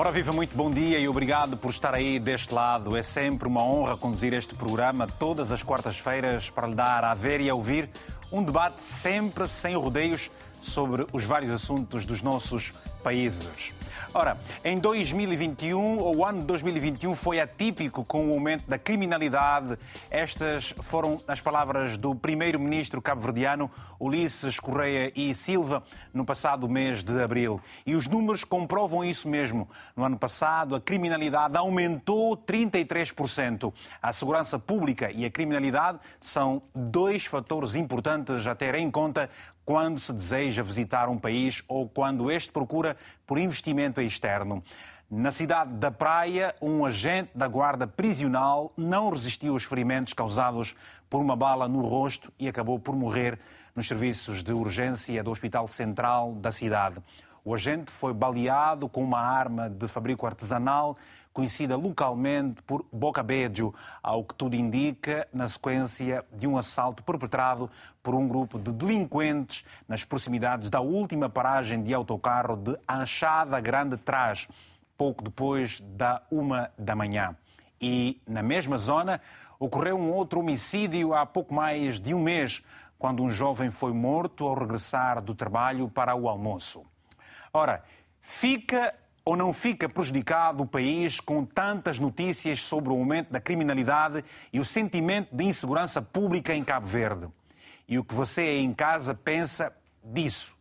Ora, viva, muito bom dia e obrigado por estar aí deste lado. É sempre uma honra conduzir este programa todas as quartas-feiras para lhe dar a ver e a ouvir um debate sempre sem rodeios sobre os vários assuntos dos nossos países. Ora, em 2021, o ano de 2021 foi atípico com o aumento da criminalidade. Estas foram as palavras do primeiro-ministro cabo-verdiano Ulisses Correia e Silva no passado mês de abril. E os números comprovam isso mesmo. No ano passado, a criminalidade aumentou 33%. A segurança pública e a criminalidade são dois fatores importantes a ter em conta quando se deseja visitar um país ou quando este procura por investimento externo. Na cidade da Praia, um agente da guarda prisional não resistiu aos ferimentos causados por uma bala no rosto e acabou por morrer nos serviços de urgência do Hospital Central da cidade. O agente foi baleado com uma arma de fabrico artesanal conhecida localmente por Boca Bejo, ao que tudo indica, na sequência de um assalto perpetrado por um grupo de delinquentes nas proximidades da última paragem de autocarro de Anchada Grande Trás, pouco depois da uma da manhã. E, na mesma zona, ocorreu um outro homicídio há pouco mais de um mês, quando um jovem foi morto ao regressar do trabalho para o almoço. Ora, fica ou não fica prejudicado o país com tantas notícias sobre o aumento da criminalidade e o sentimento de insegurança pública em Cabo Verde? E o que você em casa pensa disso?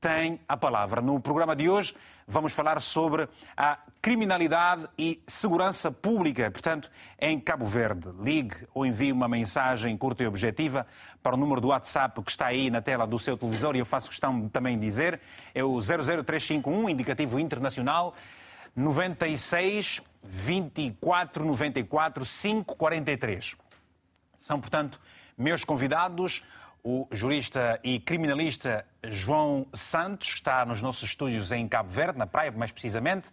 Tem a palavra. No programa de hoje vamos falar sobre a criminalidade e segurança pública, portanto, em Cabo Verde. Ligue ou envie uma mensagem curta e objetiva para o número do WhatsApp que está aí na tela do seu televisor e eu faço questão de também dizer, é o 00351, indicativo internacional, 96 24 94 543. São, portanto, meus convidados o jurista e criminalista João Santos, está nos nossos estúdios em Cabo Verde, na praia mais precisamente.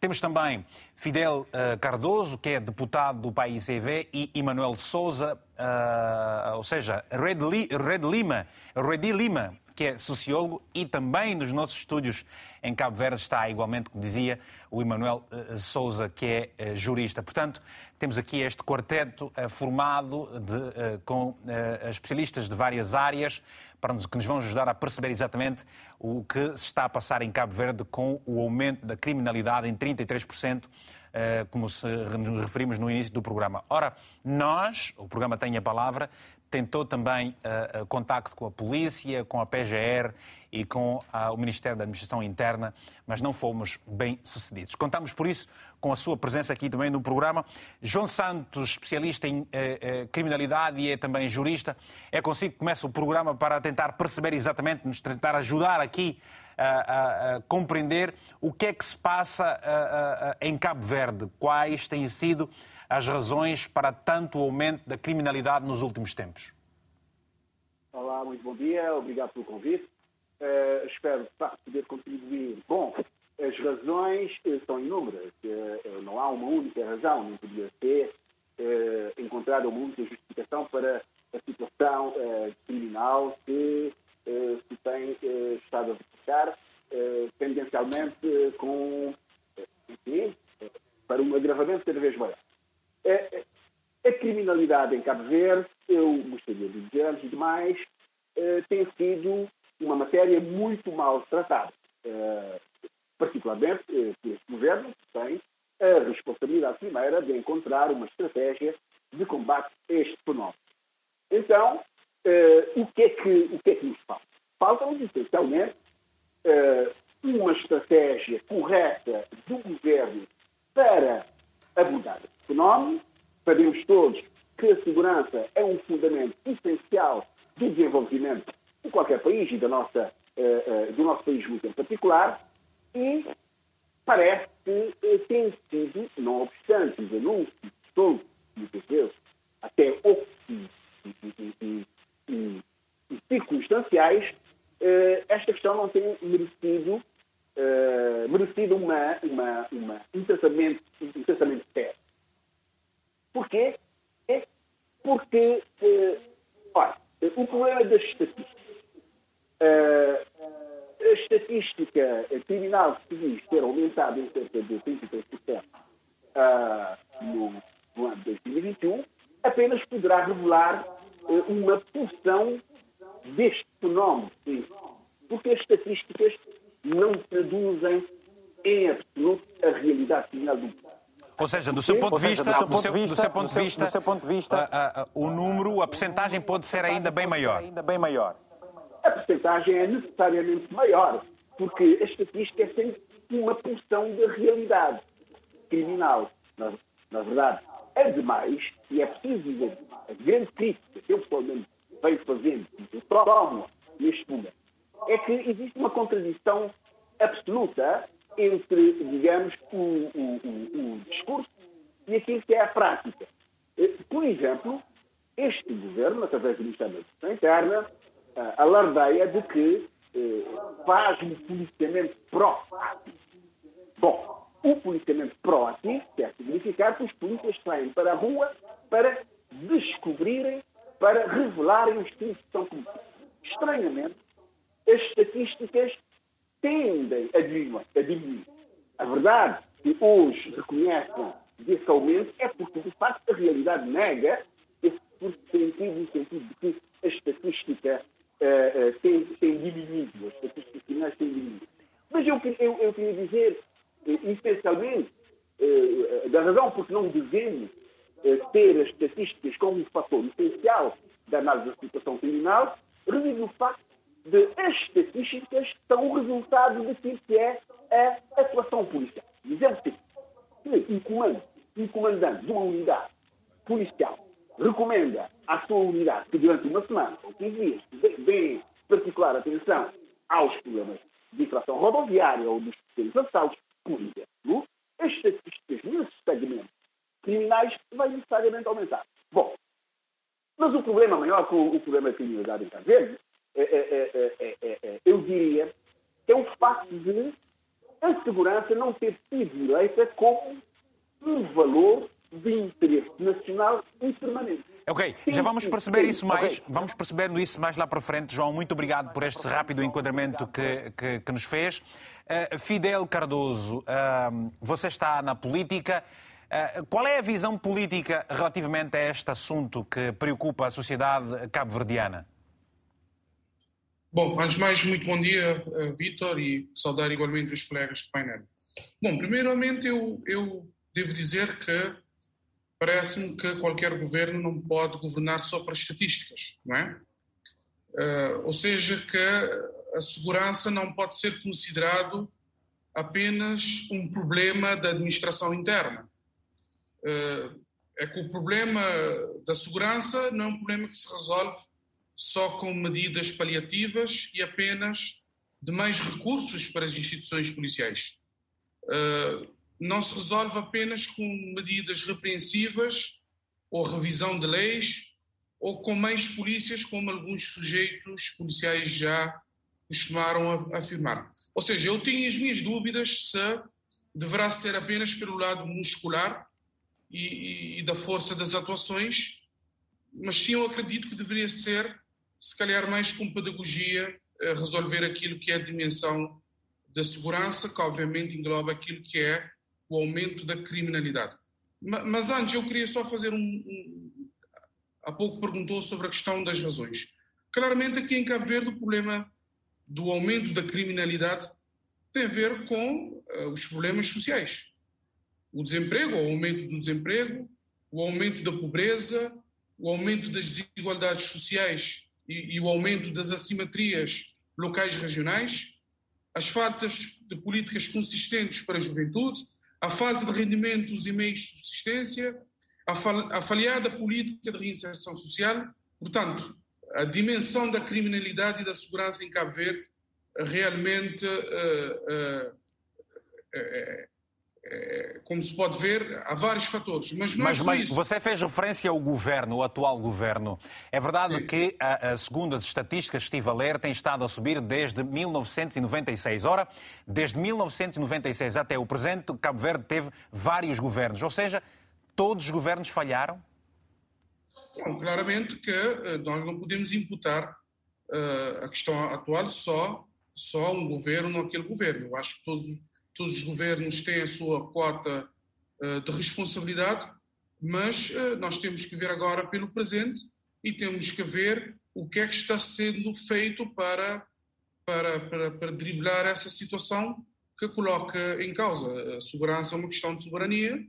Temos também Fidel uh, Cardoso, que é deputado do PAICV, e Emanuel Souza, uh, ou seja, Red, Li, Red Lima, Redi Lima, que é sociólogo, e também nos nossos estúdios em Cabo Verde está igualmente, como dizia, o Emanuel uh, Souza, que é uh, jurista. Portanto, temos aqui este quarteto uh, formado de, com especialistas de várias áreas para nos, que nos vão ajudar a perceber exatamente o que se está a passar em Cabo Verde com o aumento da criminalidade em 33%. Como se nos referimos no início do programa. Ora, nós, o programa tem a palavra, tentou também uh, contacto com a polícia, com a PGR e com uh, o Ministério da Administração Interna, mas não fomos bem sucedidos. Contamos por isso com a sua presença aqui também no programa. João Santos, especialista em uh, criminalidade e é também jurista, é consigo que começa o programa para tentar perceber exatamente, nos tentar ajudar aqui a, a, a compreender o que é que se passa em Cabo Verde, quais têm sido as razões para tanto aumento da criminalidade nos últimos tempos? Olá, muito bom dia, obrigado pelo convite. Uh, espero poder contribuir. Bom, as razões uh, são inúmeras. Uh, não há uma única razão, não podia ser encontrada uma única justificação para a situação criminal que se tem estado a verificar, tendencialmente com, enfim, para um agravamento cada vez maior. A criminalidade em Cabo Verde, eu gostaria de dizer, antes de mais, tem sido uma matéria muito mal tratada, particularmente por este governo, tem a responsabilidade primeira de encontrar uma estratégia de combate a este fenómeno. Então, o, que é que, o que é que nos falta? Falta-nos, essencialmente, uma estratégia correta do governo para abordar este fenómeno. Sabemos todos que a segurança é um fundamento essencial do desenvolvimento de qualquer país e da nossa, uh, uh, do nosso país muito em particular, e parece que uh, tem sido, não obstante os anúncios todos, muitas vezes, até e, e, circunstanciais, esta questão não tem merecido merecido uma, uma, uma, um, tratamento, um tratamento sério. Porquê? É porque, olha, o problema das estatísticas. Uh, estatística criminal se diz ter aumentado em cerca de 33% uh, no, no ano de 2021, apenas poderá revelar uh, uma porção deste fenómeno, porque as estatísticas não traduzem em absoluto a realidade criminal do. Ou seja, do seu ponto de vista, do seu, do seu ponto de vista, seu ponto de vista, o número, a percentagem pode ser ainda bem maior. Ainda bem maior. A percentagem é necessariamente maior, porque a estatística é sempre uma porção da realidade criminal. Na, na verdade, é demais, e é preciso dizer, a grande crítica que eu pessoalmente venho fazendo, que eu tomo neste momento, é que existe uma contradição absoluta entre, digamos, o, o, o, o discurso e aquilo que é a prática. Eh, por exemplo, este governo, através do Ministério da Administração Interna, eh, alardeia de que eh, faz um policiamento proativo. Bom, o policiamento proativo quer significar que os polícias saem para a rua para descobrirem, para revelarem os crimes que são cometidos. Estranhamente, as estatísticas tendem a diminuir. A verdade que hoje reconhecem desse aumento é porque, de facto, a realidade nega esse sentido, no sentido de que a estatística uh, tem, tem, diminuído, as estatísticas finais têm diminuído. Mas eu, eu, eu queria dizer, uh, essencialmente, da razão porque não devemos ter as estatísticas como um fator essencial da análise da situação criminal, reside no facto de as estatísticas são o resultado daquilo que é a atuação policial. Dizemos que um, comando, um comandante de uma unidade policial recomenda à sua unidade que durante uma semana ou 15 dias dê particular atenção aos problemas de infração rodoviária ou dos pequenos assaltos, por exemplo, as estatísticas nesse segmento criminais vai necessariamente aumentar. Bom, mas o problema maior que o, problema da criminalidade em Cabo Verde é é, é, é, eu diria, é o facto de a segurança não ter sido eleita como um valor de interesse nacional e permanente. Ok, já vamos perceber isso mais, okay. vamos percebendo isso mais lá para frente. João, muito obrigado por este rápido enquadramento que, que, que nos fez. Uh, Fidel Cardoso, uh, você está na política. Uh, qual é a visão política relativamente a este assunto que preocupa a sociedade cabo-verdiana? Bom, antes de mais, muito bom dia, uh, Vítor, e saudar igualmente os colegas de painel. Bom, primeiramente, eu, eu devo dizer que parece-me que qualquer governo não pode governar só para estatísticas, não é? Uh, ou seja, que a segurança não pode ser considerado apenas um problema da administração interna. Uh, é que o problema da segurança não é um problema que se resolve só com medidas paliativas e apenas de mais recursos para as instituições policiais. Uh, não se resolve apenas com medidas repreensivas ou revisão de leis ou com mais polícias, como alguns sujeitos policiais já costumaram afirmar. Ou seja, eu tenho as minhas dúvidas se deverá ser apenas pelo lado muscular e, e, e da força das atuações, mas sim eu acredito que deveria ser se calhar mais com pedagogia, resolver aquilo que é a dimensão da segurança, que obviamente engloba aquilo que é o aumento da criminalidade. Mas antes, eu queria só fazer um. Há pouco perguntou sobre a questão das razões. Claramente, aqui em Cabo Verde, o problema do aumento da criminalidade tem a ver com uh, os problemas sociais. O desemprego, o aumento do desemprego, o aumento da pobreza, o aumento das desigualdades sociais e, e o aumento das assimetrias locais e regionais, as faltas de políticas consistentes para a juventude, a falta de rendimentos e meios de subsistência, a, fal a falhada política de reinserção social. Portanto, a dimensão da criminalidade e da segurança em Cabo Verde realmente uh, uh, uh, é, como se pode ver, há vários fatores. Mas, não é mas, é mas você fez referência ao governo, o atual governo. É verdade Sim. que, a, a, segundo as estatísticas que estive a ler, tem estado a subir desde 1996. Ora, desde 1996 até o presente, Cabo Verde teve vários governos. Ou seja, todos os governos falharam? Bom, claramente que uh, nós não podemos imputar uh, a questão atual só só um governo ou aquele governo. Eu acho que todos, todos os governos têm a sua cota uh, de responsabilidade, mas uh, nós temos que ver agora pelo presente e temos que ver o que é que está sendo feito para, para, para, para driblar essa situação que coloca em causa. A segurança, é uma questão de soberania,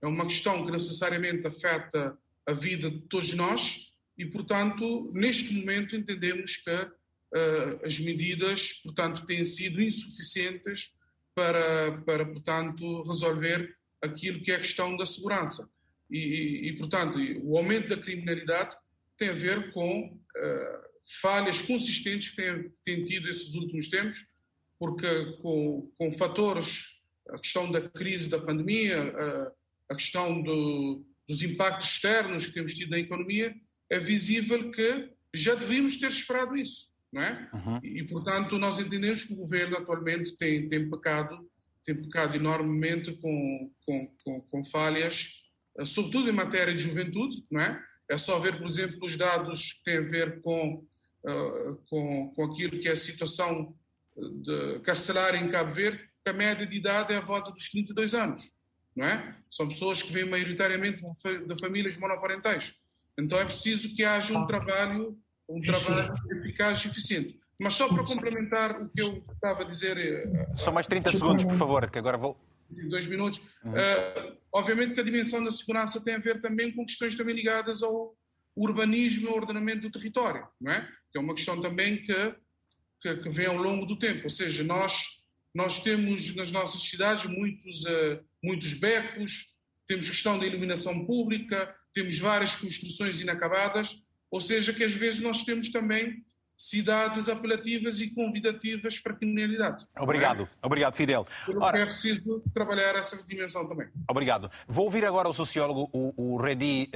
é uma questão que necessariamente afeta a vida de todos nós e, portanto, neste momento entendemos que uh, as medidas, portanto, têm sido insuficientes para, para, portanto, resolver aquilo que é a questão da segurança. E, e, e portanto, o aumento da criminalidade tem a ver com uh, falhas consistentes que têm, têm tido esses últimos tempos, porque com, com fatores, a questão da crise da pandemia, uh, a questão do, dos impactos externos que temos tido na economia, é visível que já devíamos ter esperado isso, não é? Uhum. E, portanto, nós entendemos que o governo atualmente tem, tem pecado, tem pecado enormemente com, com, com, com falhas, eh, sobretudo em matéria de juventude, não é? É só ver, por exemplo, os dados que têm a ver com, uh, com, com aquilo que é a situação de carcerária em Cabo Verde, que a média de idade é a volta dos 32 anos, não é? São pessoas que vêm maioritariamente de famílias monoparentais. Então é preciso que haja um trabalho, um trabalho eficaz e eficiente. Mas só para complementar o que eu estava a dizer. Eh, só mais 30 segundos, por favor, que agora vou dois minutos. Uhum. Uh, obviamente que a dimensão da segurança tem a ver também com questões também ligadas ao urbanismo e ao ordenamento do território, não é? Que é uma questão também que, que, que vem ao longo do tempo. Ou seja, nós, nós temos nas nossas cidades muitos, uh, muitos becos, temos questão da iluminação pública, temos várias construções inacabadas, ou seja, que às vezes nós temos também cidades apelativas e convidativas para a criminalidade. Obrigado, é? obrigado, Fidel. Ora, é preciso trabalhar essa dimensão também. Obrigado. Vou ouvir agora o sociólogo, o, o Redi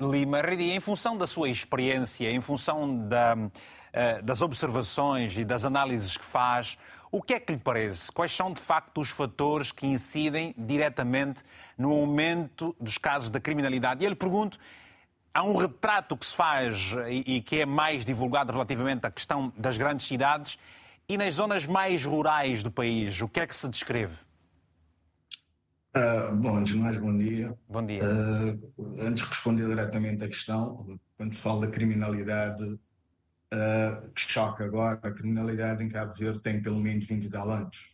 uh, Lima. Redi, em função da sua experiência, em função da, uh, das observações e das análises que faz, o que é que lhe parece? Quais são, de facto, os fatores que incidem diretamente no aumento dos casos da criminalidade? E eu lhe pergunto há um retrato que se faz e, e, que é mais divulgado relativamente à questão das grandes cidades e nas zonas mais rurais do país. O que é que se descreve? Uh, bom, antes de mais, bom dia. Bom dia. Uh, antes de responder diretamente à questão, quando se fala da criminalidade, uh, que choca agora, a criminalidade em Cabo Verde tem pelo menos 20 e tal anos.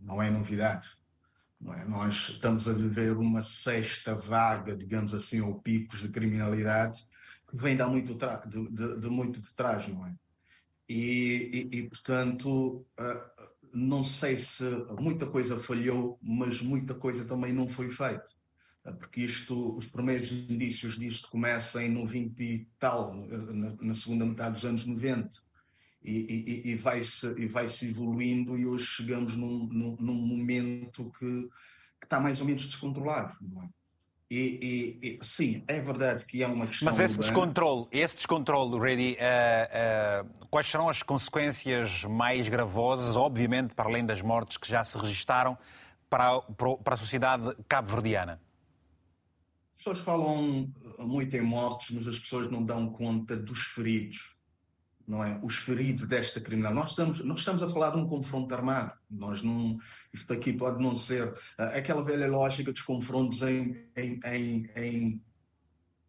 Não é novidade. É? Nós estamos a viver uma sexta vaga, digamos assim, ou picos de criminalidade que vem de muito, de, de, de muito de trás, não é? E, e, e, portanto, ah, não sei se muita coisa falhou, mas muita coisa também não foi feita. Porque isto, os primeiros indícios disto começam em 90 e tal, na, na segunda metade dos anos 90 e, e, e vai-se e vai -se evoluindo e hoje chegamos num, num, num momento que, que, está mais ou menos descontrolado, não é? E, e, e, sim, é verdade que é uma questão. Mas esse descontrole, esse descontrole, Reddy, uh, uh, quais serão as consequências mais gravosas, obviamente, para além das mortes que já se registaram, para, para a sociedade cabo-verdiana? As pessoas falam muito em mortes, mas as pessoas não dão conta dos feridos não é? Os feridos desta criminalidade. Nós estamos, nós estamos a falar de um confronto armado. Nós não, isto aqui pode não ser uh, aquela velha lógica dos confrontos em, em, em, em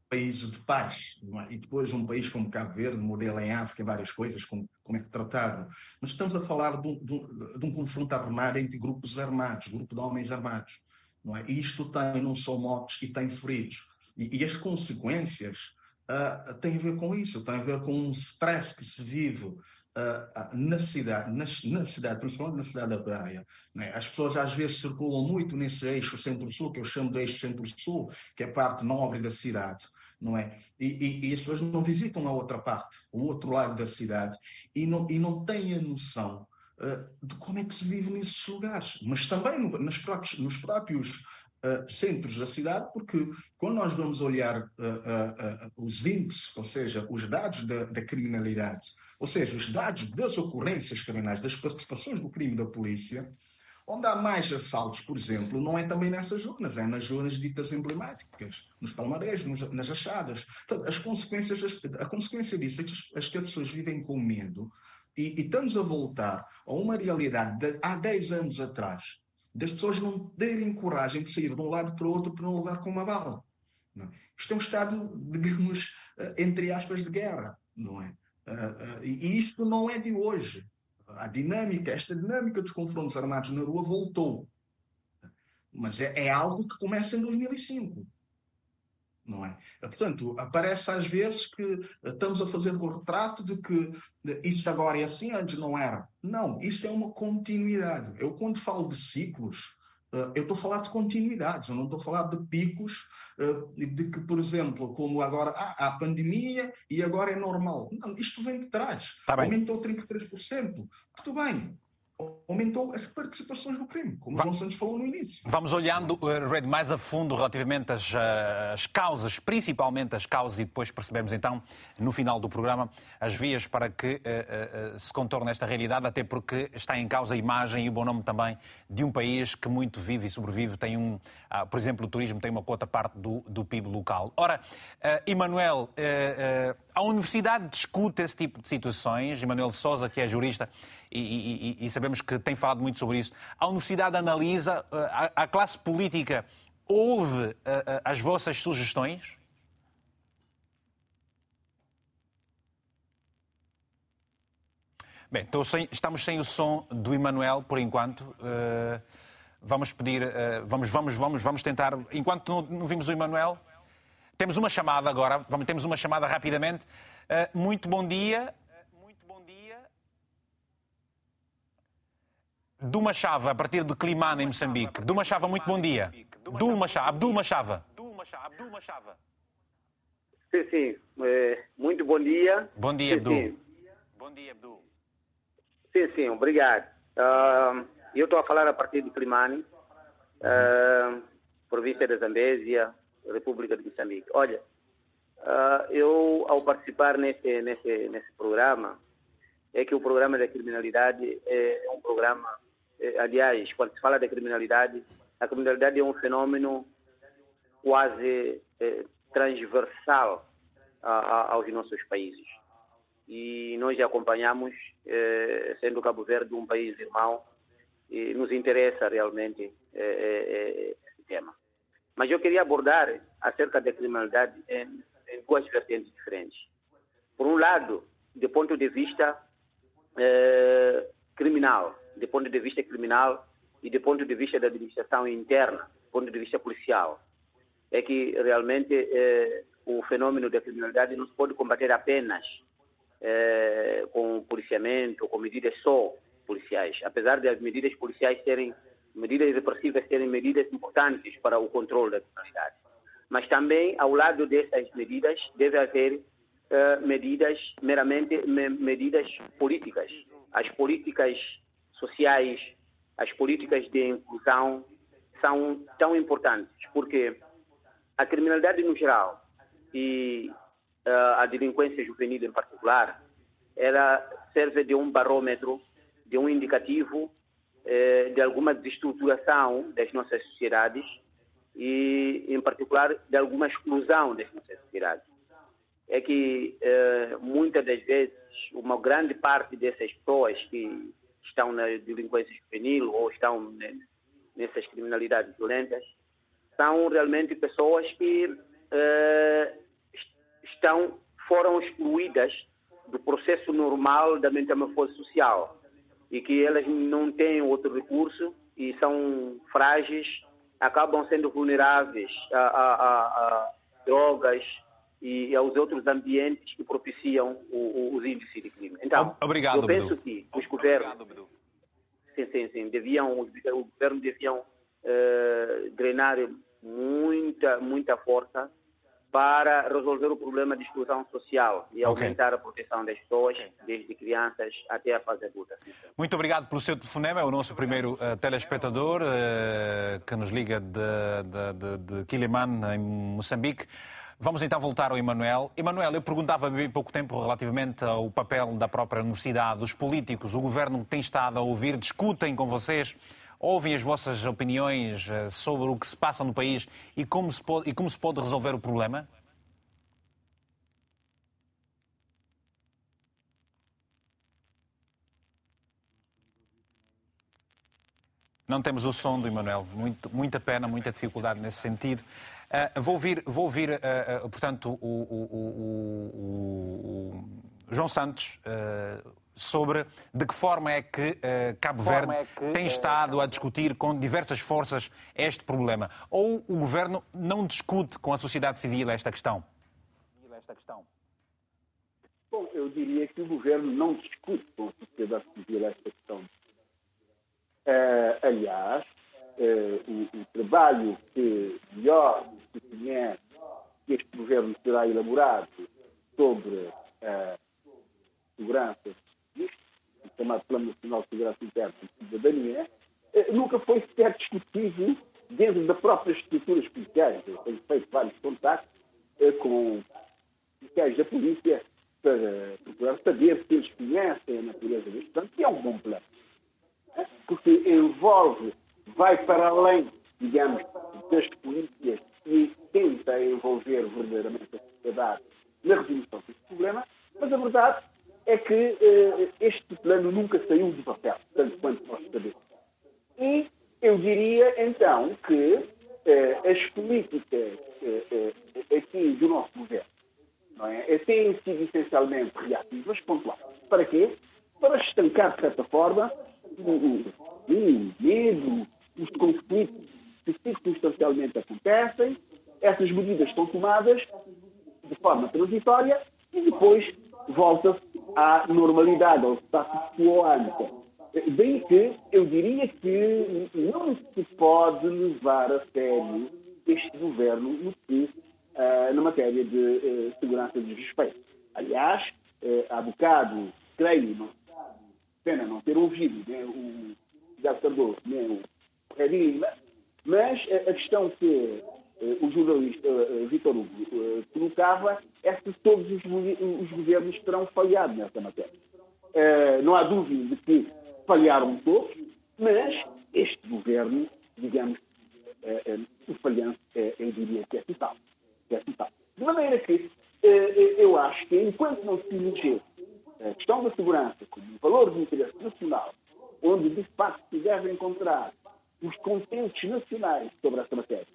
países de paz. É? E depois um país como Cabo Verde, modelo em África, várias coisas, como, como é que tratado. Mas estamos a falar de de, de um confronto armado entre grupos armados, grupo de homens armados. Não é? E isto tem não só mortes e tem feridos. E, e as consequências uh, tem a ver com isso, tem a ver com um stress que se vive uh, na cidade, na, na, cidade, principalmente na cidade da Praia. Né? As pessoas às vezes circulam muito nesse eixo centro-sul, que eu chamo de eixo centro-sul, que é a parte nobre da cidade, não é? E, e, e, as pessoas não visitam a outra parte, o outro lado da cidade, e não, e não têm a noção de como é que se vive nesses lugares, mas também no, próprios, nos próprios uh, centros da cidade, porque quando nós vamos olhar uh, uh, os índices, ou seja, os dados da, da, criminalidade, ou seja, os dados das ocorrências criminais, das participações do crime da polícia, onde há mais assaltos, por exemplo, não é também nessas zonas, é nas zonas ditas emblemáticas, nos palmarés, nos, nas achadas. Portanto, as consequências, a consequência disso é que as, as pessoas vivem com medo E, e estamos a voltar a uma realidade de há 10 anos atrás, das pessoas não terem coragem de sair de um lado para o outro para não levar com uma bala. Não é? Isto é um estado, digamos, eh, entre aspas, de guerra, não é? Eh, eh, e isto não é de hoje. A dinâmica, esta dinâmica dos confrontos armados na rua voltou. Mas é, é algo que começa em 2005 não é? Portanto, aparece às vezes que estamos a fazer o retrato de que isto agora é assim, antes não era. Não, isto é uma continuidade. Eu, quando falo de ciclos, Uh, eu estou a falar de continuidades, eu não estou a falar de picos, uh, de que, por exemplo, como agora ah, há pandemia e agora é normal. Não, isto vem de trás. Tá Aumentou 33%. Tudo bem aumentou as participações no crime, como Va João Santos falou no início. Vamos olhando, uh, Red, mais a fundo relativamente às, uh, às, causas, principalmente as causas, e depois percebemos então, no final do programa, as vias para que uh, uh, se contorne esta realidade, até porque está em causa a imagem e o bom nome também de um país que muito vive e sobrevive, tem um, uh, por exemplo, o turismo tem uma quota parte do, do PIB local. Ora, Emanuel, a Universidade discute esse tipo de situações, Emanuel Sousa, que é jurista, e, e, e, sabemos que tem falado muito sobre isso. A universidade analisa, eh, a, a classe política ouve uh, as vossas sugestões? Bem, sem, estamos sem o som do Emanuel por enquanto. Uh, vamos pedir, uh, vamos, vamos, vamos, vamos tentar. Enquanto não, não vimos o Emanuel, temos uma chamada agora. Vamos, temos uma chamada rapidamente. Uh, muito bom dia. Duma Chava, a partir de Climana, em Moçambique. Duma Chava, muito bom dia. Duma Chava, Abdul Machava. Sim, sim. É, muito bom dia. Bom dia, Abdul. Sim. Bom dia, Abdul. Sim, sim, obrigado. Uh, eu estou a falar a partir de Climane, uh, província da Zambésia, República de Moçambique. Olha, uh, eu, ao participar nesse, nesse, nesse programa, é que o programa da criminalidade é um programa aliás, quando se fala da criminalidade, a criminalidade é um fenômeno quase eh, transversal a, a, aos nossos países. E nós acompanhamos, eh, sendo Cabo Verde um país irmão, e nos interessa realmente esse tema. Mas eu queria abordar acerca da criminalidade em, em duas vertentes diferentes. Por um lado, do ponto de vista criminal, do ponto de vista criminal e do ponto de vista da administração interna, do ponto de vista policial. É que realmente eh, o fenômeno da criminalidade não se pode combater apenas eh, com policiamento, com medidas só policiais, apesar de as medidas policiais serem medidas repressivas serem medidas importantes para o controle da criminalidade. Mas também, ao lado dessas medidas, deve haver eh, medidas meramente me, medidas políticas. As políticas sociais, as políticas de inclusão são tão importantes, porque a criminalidade no geral e uh, a delinquência juvenil em particular, ela serve de um barômetro, de um indicativo eh, de alguma desestruturação das nossas sociedades e, em particular, de alguma exclusão das nossas sociedades. É que eh, muitas das vezes uma grande parte dessas pessoas que estão na delinquência juvenil ou estão nessas criminalidades violentas, são realmente pessoas que eh, estão, foram excluídas do processo normal da metamorfose social e que elas não têm outro recurso e são frágeis, acabam sendo vulneráveis a, a, a, a drogas, e aos outros ambientes que propiciam o, o, os índices de crime. Então, Obrigado, eu penso que os governos, Obrigado, sim, sim, sim, deviam, o governo deviam uh, drenar muita, muita força para resolver o problema de exclusão social e aumentar okay. a proteção das pessoas, desde crianças até a fase adulta. Muito obrigado pelo seu telefonema. É o nosso primeiro uh, telespectador uh, que nos liga de, de, de, de em Moçambique. Vamos então voltar ao Emanuel. Emanuel, eu perguntava há bem pouco tempo relativamente ao papel da própria universidade, dos políticos, o governo tem estado a ouvir, discutem com vocês, ouvem as vossas opiniões eh, sobre o que se passa no país e como se pode, e como se pode resolver o problema? Não temos o som do Emanuel. Muito, muita pena, muita dificuldade nesse sentido. Uh, vou ouvir, vou ouvir uh, uh, portanto, o, o, o, o João Santos sobre de que forma é que Cabo Verde é que, tem estado a discutir com diversas forças este problema. Ou o governo não discute com a sociedade civil esta questão? Esta questão. Bom, eu diria que o governo não discute com a sociedade civil esta questão. aliás, o, o, trabalho que melhor que este governo será elaborado sobre a segurança, o chamado Plano Nacional de Segurança Interna e Cidadania, eh, nunca foi sequer discutido dentro das próprias estruturas policiais. Eu tenho feito vários contactos eh, com policiais da polícia para procurar saber se eles conhecem a natureza deste plano, que é um bom plano. Porque envolve, vai para além, digamos, das polícias e tenta envolver verdadeiramente a sociedade na resolução deste problema, mas a verdade é que uh, este plano nunca saiu do papel, tanto quanto nós sabemos. E eu diria, então, que uh, as políticas uh, aqui do nosso governo não é, têm sido essencialmente reativas, pontuais. Para quê? Para estancar, de certa forma, o, o, o medo, os conflitos que circunstancialmente acontecem, essas medidas são tomadas de forma transitória e depois volta-se à normalidade, ao status quo ante. Bem que eu diria que não se pode levar a sério este governo no que, uh, na matéria de uh, segurança de respeito. Aliás, uh, há bocado, creio, não, pena não ter ouvido né, o José Cardoso, nem o Red Lima, mas a questão que eh, o jornalista uh, Vitor Hugo colocava é que todos os, os, governos terão falhado nessa matéria. Não há dúvida de que falharam todos, mas este governo, digamos, o falhanço, eu diria que é total. É total. De maneira que eu acho que enquanto não se eleger a questão da segurança como um valor de interesse nacional, onde de facto se deve encontrar os consensos nacionais sobre essa matéria.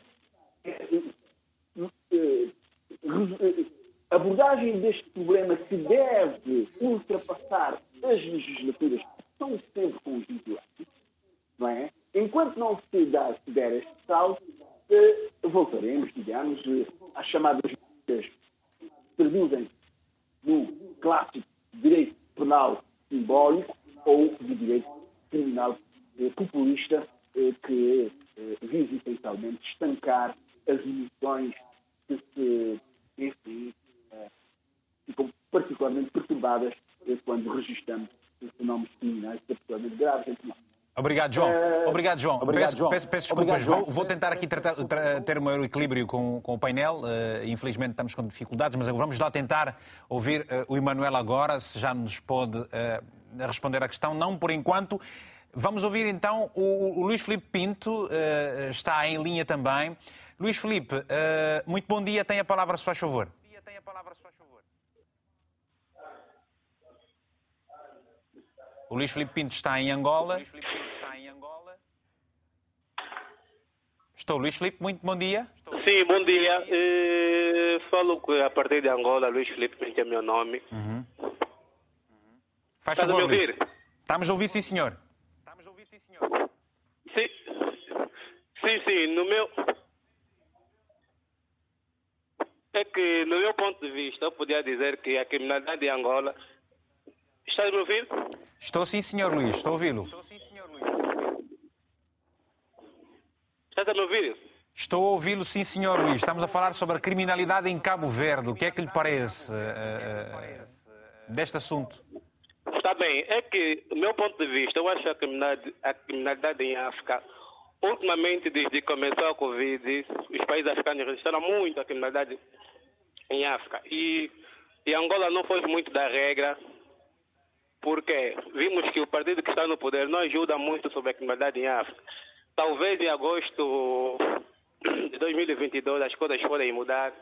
A abordagem deste problema que deve ultrapassar as legislaturas são sempre conjunturais, não é? Enquanto não se, se der este salto, eh, voltaremos, digamos, às chamadas que traduzem no clássico direito penal simbólico ou de direito criminal eh, populista que eh, visa essencialmente estancar as emoções que se, enfim, eh, ficam particularmente perturbadas quando registramos fenómenos criminais particularmente graves entre nós. Obrigado, João. Obrigado, João. Obrigado, peço, João. Peço, peço desculpas. Obrigado, vou, vou, tentar aqui tratar, tra, ter o maior equilíbrio com, com o painel. Uh, infelizmente estamos com dificuldades, mas vamos lá tentar ouvir uh, o Emanuel agora, se já nos pode uh, responder à questão. Não por enquanto. Vamos ouvir então o, o Luís Filipe Pinto, uh, está em linha também. Luís Filipe, uh, muito bom dia, tem a palavra, se faz favor. O Luís Filipe Pinto está em Angola. Estou, Luís Filipe, muito bom dia. Sim, bom dia. Uh, falo a partir de Angola, Luís Filipe Pinto é meu nome. Uhum. Faz Estás favor, a me ouvir? Luís. Estamos a ouvir, sim, senhor. Sim, sim, sim. No meu. É que, no meu ponto de vista, eu podia dizer que a criminalidade em Angola. Estás me ouvindo? Estou sim, senhor Luís. Estou a ouvi-lo. Estou sim, senhor Luís. Estás a me ouvir? Estou a ouvi-lo, sim, senhor Luís. Estamos a falar sobre a criminalidade em Cabo Verde. O que é que lhe parece uh, uh, deste assunto? Bem, é que, do meu ponto de vista, eu acho a criminalidade, a criminalidade em África, ultimamente, desde que começou a Covid, os países africanos registraram muito a criminalidade em África. E, e Angola não foi muito da regra, porque vimos que o partido que está no poder não ajuda muito sobre a criminalidade em África. Talvez em agosto de 2022 as coisas podem mudar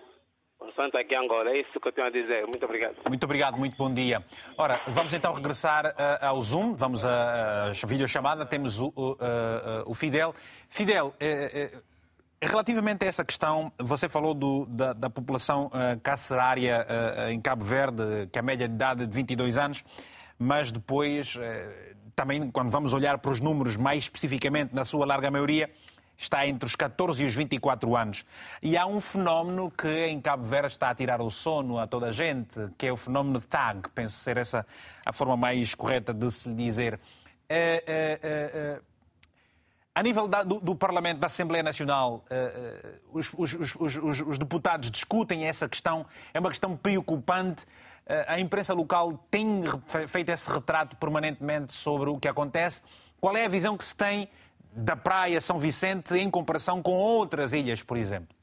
Santa aqui Angola. É isso que eu tenho a dizer. Muito obrigado. Muito obrigado, muito bom dia. Ora, vamos então regressar uh, ao Zoom, vamos à videochamada, temos o, uh, o Fidel. Fidel, relativamente a essa questão, você falou do, da, da, população carcerária em Cabo Verde, que a média de idade é de 22 anos, mas depois, também quando vamos olhar para os números mais especificamente, na sua larga maioria, está entre os 14 e os 24 anos. E há um fenómeno que em Cabo Verde está a tirar o sono a toda a gente, que é o fenómeno de TAG. Penso ser essa a forma mais correta de se dizer. É, é, é, a nível da, do, do, Parlamento, da Assembleia Nacional, os, os, os, os, deputados discutem essa questão. É uma questão preocupante. a imprensa local tem feito esse retrato permanentemente sobre o que acontece. Qual é a visão que se tem da praia São Vicente em comparação com outras ilhas, por exemplo?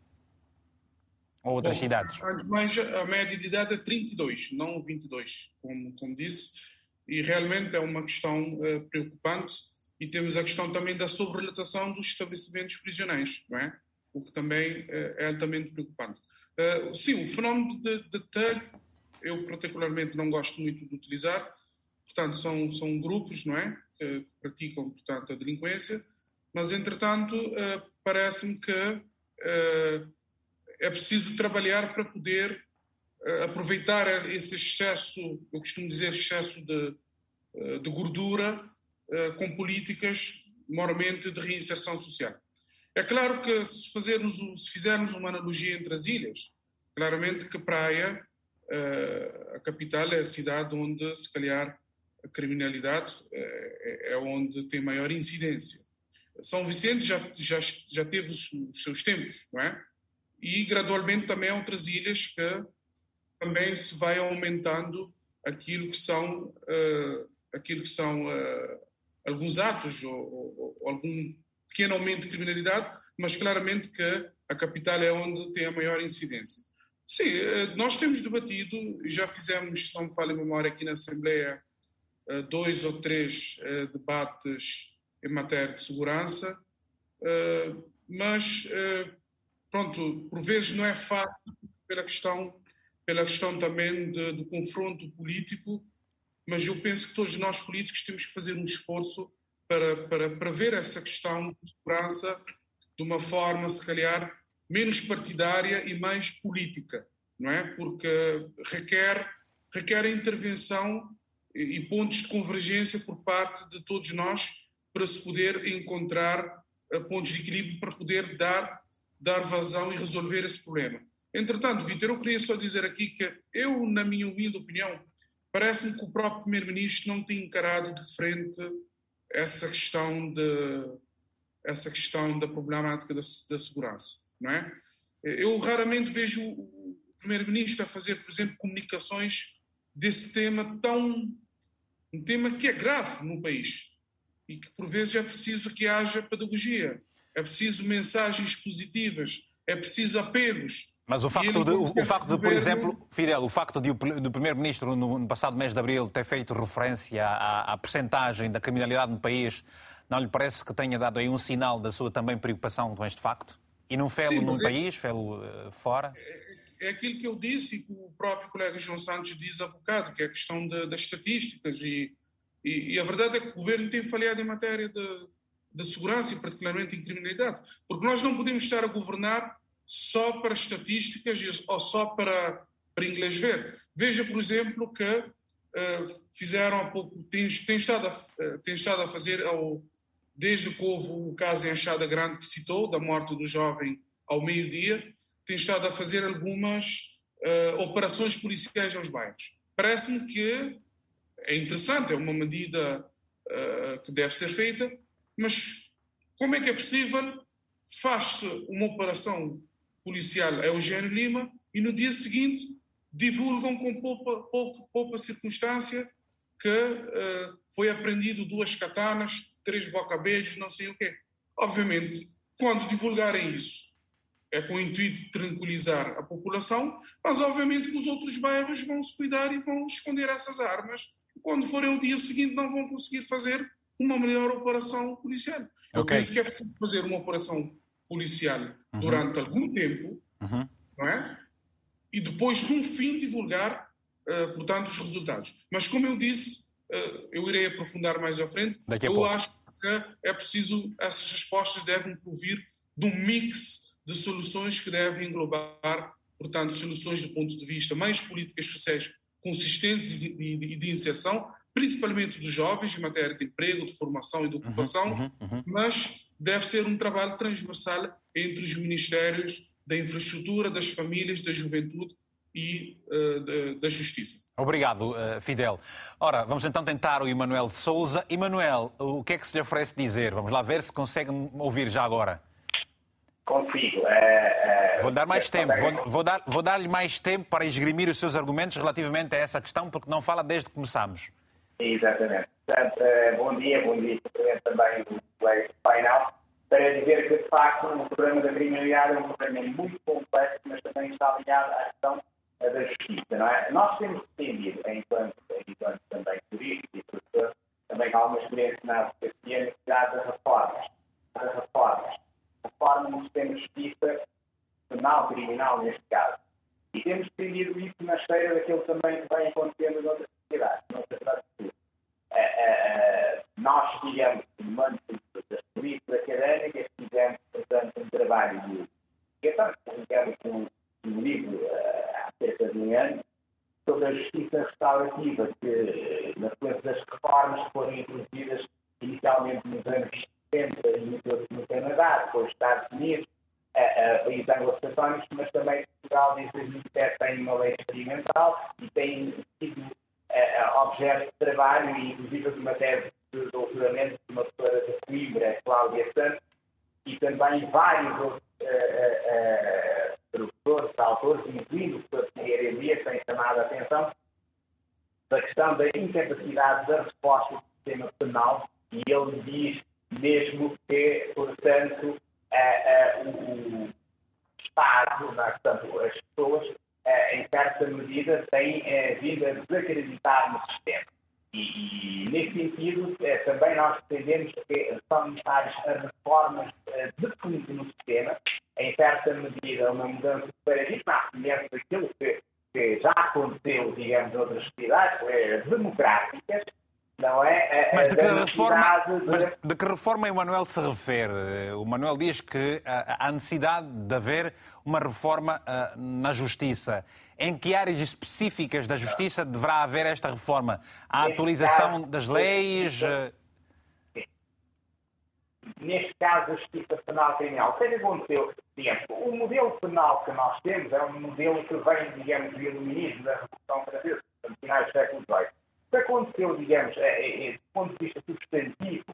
Ou outras Bom, cidades? Mas a média de idade é 32, não 22, como, como disse, e realmente é uma questão uh, preocupante. E temos a questão também da sobrelotação dos estabelecimentos prisionais, não é? O que também uh, é altamente preocupante. Uh, sim, o fenómeno de, de tag, eu particularmente não gosto muito de utilizar, portanto, são, são grupos, não é? Que praticam, portanto, a delinquência, mas, entretanto, uh, parece-me que uh, é preciso trabalhar para poder uh, aproveitar esse excesso, eu costumo dizer excesso de, de gordura, com políticas, moralmente, de reinserção social. É claro que se, fazermos, se fizermos uma analogia entre as ilhas, claramente que Praia, a capital, é a cidade onde, se calhar, a criminalidade é, é onde tem maior incidência. São Vicente já, já, já teve os, os, seus tempos, não é? E gradualmente também há outras ilhas que também se vai aumentando aquilo que são, uh, aquilo que são uh, alguns atos ou, ou, ou, algum pequeno aumento de criminalidade, mas claramente que a capital é onde tem a maior incidência. Sim, uh, nós temos debatido, já fizemos, se não me falha a memória, aqui na Assembleia, dois ou três debates em matéria de segurança, eh, mas eh, pronto, por vezes não é fácil pela questão, pela questão também de, do confronto político, mas eu penso que todos nós políticos temos que fazer um esforço para, para, para ver essa questão de segurança de uma forma, se calhar, menos partidária e mais política, não é? Porque requer, requer a intervenção e pontos de convergência por parte de todos nós para se poder encontrar eh, pontos de equilíbrio para poder dar, dar vazão e resolver esse problema. Entretanto, Vitor, eu queria só dizer aqui que eu, na minha humilde opinião, parece-me que o próprio Primeiro-Ministro não tem encarado de frente essa questão, de, essa questão da problemática da, da segurança, não é? Eu raramente vejo o Primeiro-Ministro a fazer, por exemplo, comunicações desse tema tão... um tema que é grave no país e que por vezes é preciso que haja pedagogia, é preciso mensagens positivas, é preciso apelos. Mas o facto, de, o, o facto de, por exemplo, Fidel, o facto de o Primeiro-Ministro no, passado mês de Abril ter feito referência à, à percentagem da criminalidade no país, não lhe parece que tenha dado aí um sinal da sua também preocupação com este facto? E não fê-lo num é, país, fê-lo uh, fora? É, é, aquilo que eu disse e que o próprio colega João Santos diz há bocado, que é a questão de, das estatísticas e e, e, a verdade é que o governo tem falhado em matéria de, de segurança e, particularmente, em criminalidade. Porque nós não podemos estar a governar só para estatísticas ou só para, para inglês ver. Veja, por exemplo, que uh, fizeram há pouco, tem, tem, estado a, uh, tem estado a fazer, ao, desde que houve o caso em Achada Grande que citou, da morte do jovem ao meio-dia, tem estado a fazer algumas uh, operações policiais aos bairros. Parece-me que é interessante, é uma medida uh, que deve ser feita, mas como é que é possível? Faz-se uma operação policial a Eugênio Lima e no dia seguinte divulgam com pouca, pouca, pouca circunstância que uh, foi apreendido duas katanas, três bocabeijos, não sei o quê. Obviamente, quando divulgarem isso, é com o intuito de tranquilizar a população, mas obviamente que os outros bairros vão se cuidar e vão esconder essas armas quando forem o dia seguinte não vão conseguir fazer uma melhor operação policial. Okay. Eu penso que é preciso fazer uma operação policial uhum. durante algum tempo, uhum. não é? e depois, no fim, divulgar, uh, portanto, os resultados. Mas, como eu disse, uh, eu irei aprofundar mais à frente. Daqui a eu pouco. acho que é preciso, essas respostas devem provir de um mix de soluções que devem englobar, portanto, soluções do ponto de vista mais políticas sociais consistentes e de, de, inserção, principalmente dos jovens em matéria de emprego, de formação e de ocupação, uhum, uhum, uhum. mas deve ser um trabalho transversal entre os ministérios da infraestrutura, das famílias, da juventude e uh, da, da, justiça. Obrigado, uh, Fidel. Ora, vamos então tentar o Emanuel de Souza. Emanuel, o que é que se lhe oferece dizer? Vamos lá ver se consegue ouvir já agora. Consigo. É, é, vou dar mais tempo, vou, vou, dar, vou dar-lhe mais tempo para esgrimir os seus argumentos relativamente a essa questão, porque não fala desde que começamos. Exatamente. Portanto, bom dia, bom dia também o colega do painel, para dizer que, de facto, o problema da criminalidade é um problema muito complexo, mas também está ligado à questão da justiça, não é? Nós temos defendido, enquanto, enquanto também turistas e professores, também com alguma experiência na advocacia, a necessidade das reformas. Das reformas reforma no sistema de justiça penal, criminal, neste caso. E temos defendido isso na esteira daquilo também que vem acontecendo em outras sociedades, noutras sociedades. Uh, nós, digamos, no âmbito das políticas académicas, fizemos, portanto, um trabalho de investigação, publicamos um, um livro há cerca de um ano, sobre a justiça restaurativa, que, na sequência das reformas que foram introduzidas inicialmente nos anos 70 e no Canadá, depois Estados Unidos, uh, países anglo-saxónicos, mas também Portugal desde 2007 tem uma lei experimental e tem sido uh, objeto de trabalho e inclusive de uma tese de doutoramento de uma professora de Coimbra, Cláudia Santos, e também vários outros uh, professores, autores, incluindo o professor Figueiredo Elias, têm chamado a atenção da questão da incapacidade da resposta do sistema penal e ele diz mesmo que, portanto, o Estado, né, portanto, as pessoas, em certa medida, têm vindo a desacreditar no sistema. E, e nesse sentido, também nós entendemos que são necessárias reformas de fundo no sistema, em certa medida, uma mudança de paradigma, semelhança daquilo que, que já aconteceu, digamos, outras sociedades democráticas, não é? Mas de que, reforma, de... mas de que reforma Emanuel se refere? O Manuel diz que há necessidade de haver uma reforma uh, na justiça. Em que áreas específicas da justiça deverá haver esta reforma? A atualização das leis? Neste caso, a justiça penal criminal. O que aconteceu? Digamos, o modelo penal que nós temos é um modelo que vem, digamos, do iluminismo da Revolução Francesa, no final do século XVIII que aconteceu, digamos, do ponto de vista substantivo,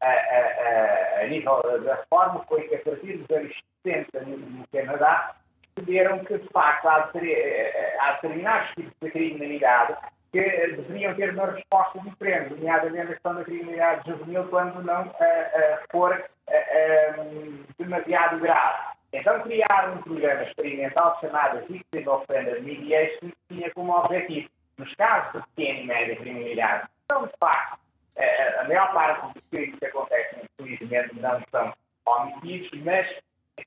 a, a, a, nível da reforma, foi que a partir dos anos 60 no, Canadá, perceberam que, de facto, há, há determinados tipos de criminalidade que deveriam ter uma resposta diferente, nomeadamente a questão da criminalidade juvenil, quando não for demasiado grave. Então criaram um programa experimental chamado Victim Offender Mediation, que tinha como objetivo nos casos de pequena e média criminalidade, são de facto, a maior parte dos crimes que acontecem, infelizmente, não são homicídios, mas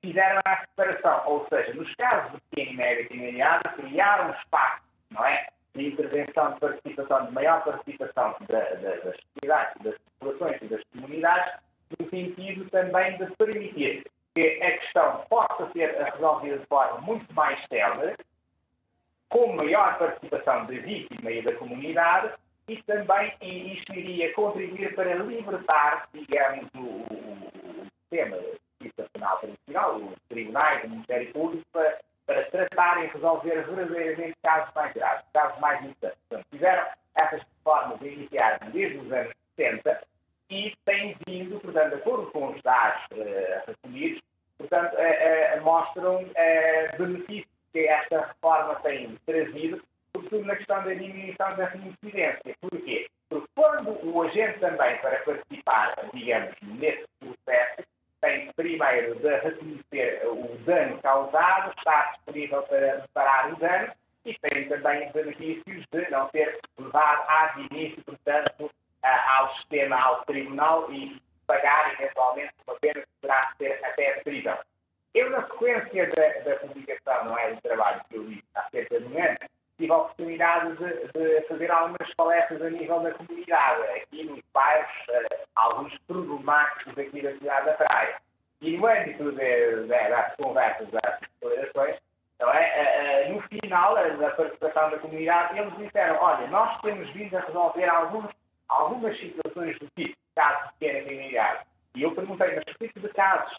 fizeram a separação, ou seja, nos casos de pequena e média criminalidade, criaram um espaço, não é? De intervenção, de participação, de maior participação da, da, das sociedades, das populações e das comunidades, no sentido também de permitir que a questão possa ser resolvida de forma muito mais célere, com maior participação da vítima e da comunidade, e também isto iria contribuir para libertar, digamos, o, o sistema justiça tradicional, os tribunais, o Ministério Público, para, para tratar e resolver verdadeiramente casos mais graves, casos mais importantes. Portanto, tiveram essas reformas a iniciar desde os anos 70 e têm vindo, portanto, de acordo com os dados uh, recolhidos, portanto, uh, uh, mostram benefícios que esta reforma tem trazido, sobretudo na questão da diminuição da reincidência. Porquê? Porque quando o agente também, para participar, digamos, nesse processo, tem primeiro de reconhecer o dano causado, está disponível para reparar o dano e tem também os benefícios de não ser levado a início, portanto, ao sistema, ao tribunal e pagar eventualmente uma pena que poderá ser até prisão. Eu, na sequência da, da publicação, não é, do trabalho que eu vi há cerca de um ano, tive a oportunidade de, de, fazer algumas palestras a nível da comunidade, aqui nos bairros, uh, alguns problemáticos aqui da cidade da Praia. E no âmbito de, de, das conversas, das declarações, então, é, uh, uh, no final da participação da comunidade, eles disseram, olha, nós temos vindo a resolver alguns, algumas situações do tipo, casos de pequena. E eu perguntei, mas que tipo de casos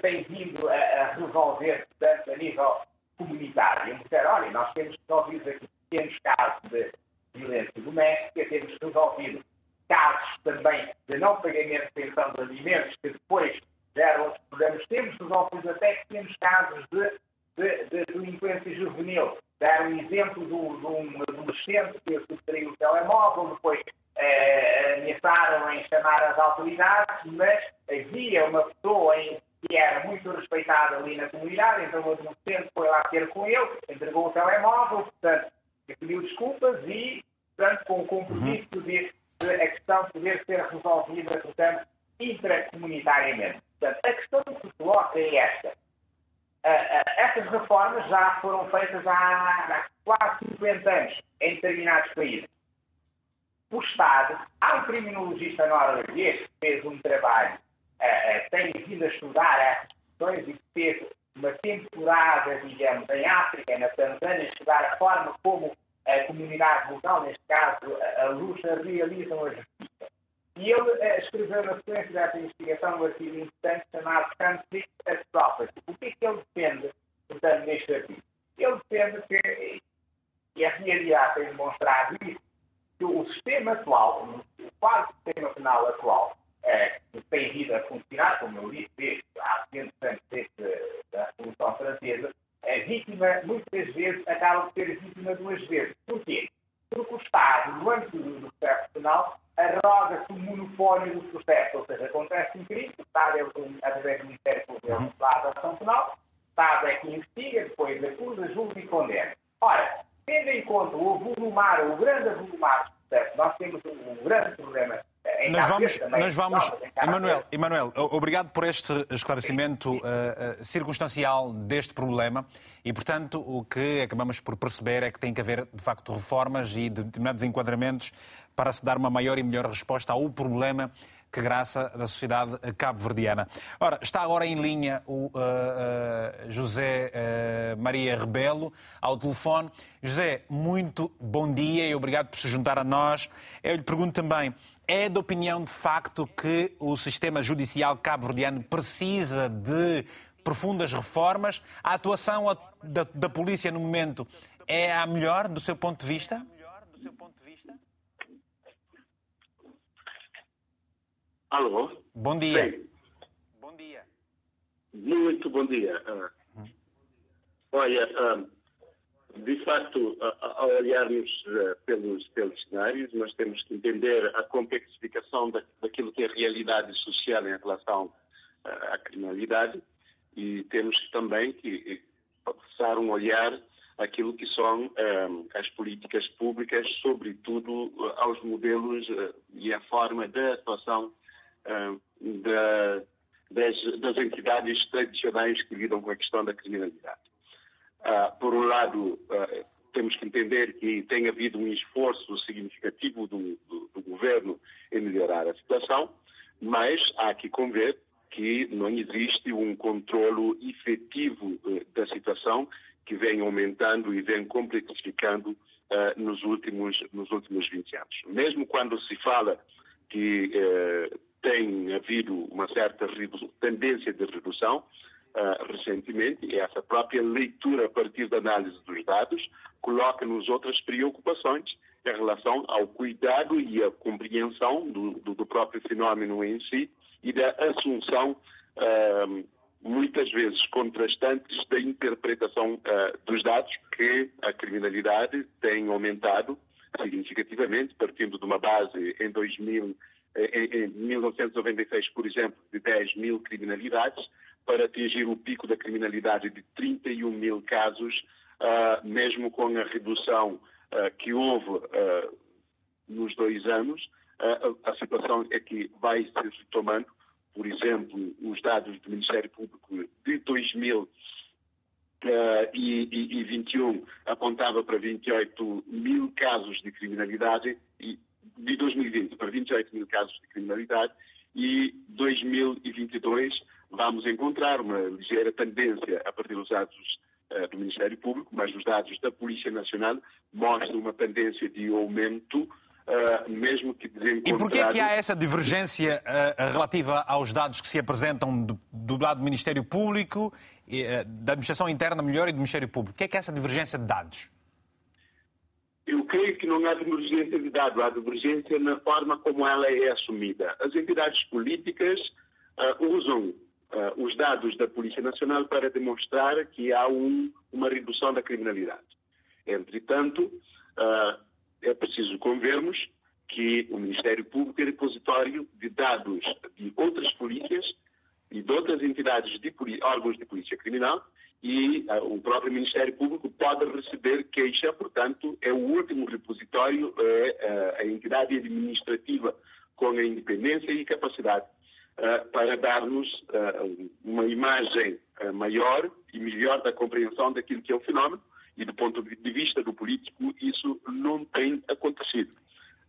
tem vindo a, a resolver, portanto, a nível comunitário. Disseram, olha, nós temos resolvido aqui pequenos casos de violência doméstica, temos resolvido casos também de não pagamento de pensão de alimentos, que depois geram outros problemas. Temos resolvido até que temos casos de, de, de delinquência juvenil. Dar um exemplo de um adolescente que subtraiu o telemóvel, depois eh, ameaçaram em chamar as autoridades, mas havia uma pessoa em que era muito respeitado ali na comunidade, então o adolescente foi lá ter com ele, entregou o telemóvel, portanto, pediu desculpas e, portanto, com o compromisso de, de, a questão poder ser resolvida, portanto, intracomunitariamente. Portanto, a questão que se coloca é esta. Uh, uh, essas reformas já foram feitas há, há quase 50 anos em determinados países. O Estado, há um criminologista norueguês que fez um trabalho uh, tem vindo a estudar essas questões e fez uma temporada, digamos, em África, na Tanzânia, estudar a forma como a comunidade local, neste caso a Lucha, realizam a justiça. E ele uh, escreveu na sequência dessa investigação um artigo importante chamado Conflict as Property. O que é que ele defende, portanto, neste artigo? Ele defende que, e a realidade tem demonstrado isso, que o sistema atual, o quase sistema penal atual, é, que tem vindo a funcionar, como eu disse, desde há 100 anos desde a Revolução Francesa, é vítima, muitas vezes, acaba por ser vítima duas vezes. Porquê? Porque o Estado, no âmbito do processo penal, arroga-se o monopólio do processo, ou seja, acontece um crime, o Estado é através do Ministério Público da Ação Penal, o Estado é que investiga, depois acusa, julga e condena. Ora, tendo em conta o volumar, o grande volumar do processo, nós temos um, um grande problema nós vamos, nós vamos Emanuel, Emanuel, obrigado por este esclarecimento uh, circunstancial deste problema. E, portanto, o que acabamos por perceber é que tem que haver, de facto, reformas e determinados enquadramentos para se dar uma maior e melhor resposta ao problema que graça da sociedade cabo-verdiana. Ora, está agora em linha o uh, uh, José uh, Maria Rebelo ao telefone. José, muito bom dia e obrigado por se juntar a nós. Eu lhe pergunto também, é de opinião de facto que o sistema judicial cabo-verdiano precisa de profundas reformas? A atuação da, da polícia no momento é a melhor do seu ponto de vista? Alô? Bom dia. Sim. Bom dia. Muito bom dia. Uh, olha, uh, de facto, ao olharmos uh, pelos, pelos cenários, nós temos que entender a complexificação da, daquilo que é a realidade social em relação à criminalidade e temos também que passar um olhar aquilo que são as políticas públicas, sobretudo aos modelos e a forma de atuação da, das, das entidades tradicionais que lidam com a questão da criminalidade. Uh, por um lado, uh, temos que entender que tem havido um esforço significativo do, do, do, governo em melhorar a situação, mas há que conver que não existe um controlo efetivo uh, da situação que vem aumentando e vem complexificando nos, últimos, nos últimos 20 anos. Mesmo quando se fala que tem havido uma certa tendência de redução, uh, recentemente, e essa própria leitura a partir da análise dos dados coloca-nos outras preocupações em relação ao cuidado e a compreensão do, do, do próprio fenómeno em si e da assunção, uh, muitas vezes contrastantes, da interpretação uh, dos dados que a criminalidade tem aumentado significativamente, partindo de uma base em 2000 em 1996, por exemplo, de 10 mil criminalidades, para atingir o pico da criminalidade de 31 mil casos, uh, mesmo com a redução uh, que houve uh, nos dois anos, a situação é que vai se retomando. Por exemplo, os dados do Ministério Público de 2000 e, 21 apontava para 28 mil casos de criminalidade, e, de 2020 para 28 mil casos de criminalidade, e 2022 vamos encontrar uma ligeira tendência a partir dos dados uh, do Ministério Público, mas os dados da Polícia Nacional mostram uma tendência de aumento Uh, mesmo que E por que é que há essa divergência uh, relativa aos dados que se apresentam do, do lado do Ministério Público, uh, da Administração Interna melhor e do Ministério Público? Por que é que há essa divergência de dados? Eu creio que não há divergência de dados, há divergência na forma como ela é assumida. As entidades políticas usam os dados da Polícia Nacional para demonstrar que há um, uma redução da criminalidade. Entretanto, é preciso convermos que o Ministério Público é repositório de dados de outras polícias e de outras entidades de órgãos de polícia criminal e uh, o próprio Ministério Público pode receber queixa, portanto, é o último repositório, é uh, a entidade administrativa com a independência e capacidade uh, para dar-nos uma imagem maior e melhor da compreensão daquilo que é o fenómeno e do ponto de vista do político isso não tem acontecido.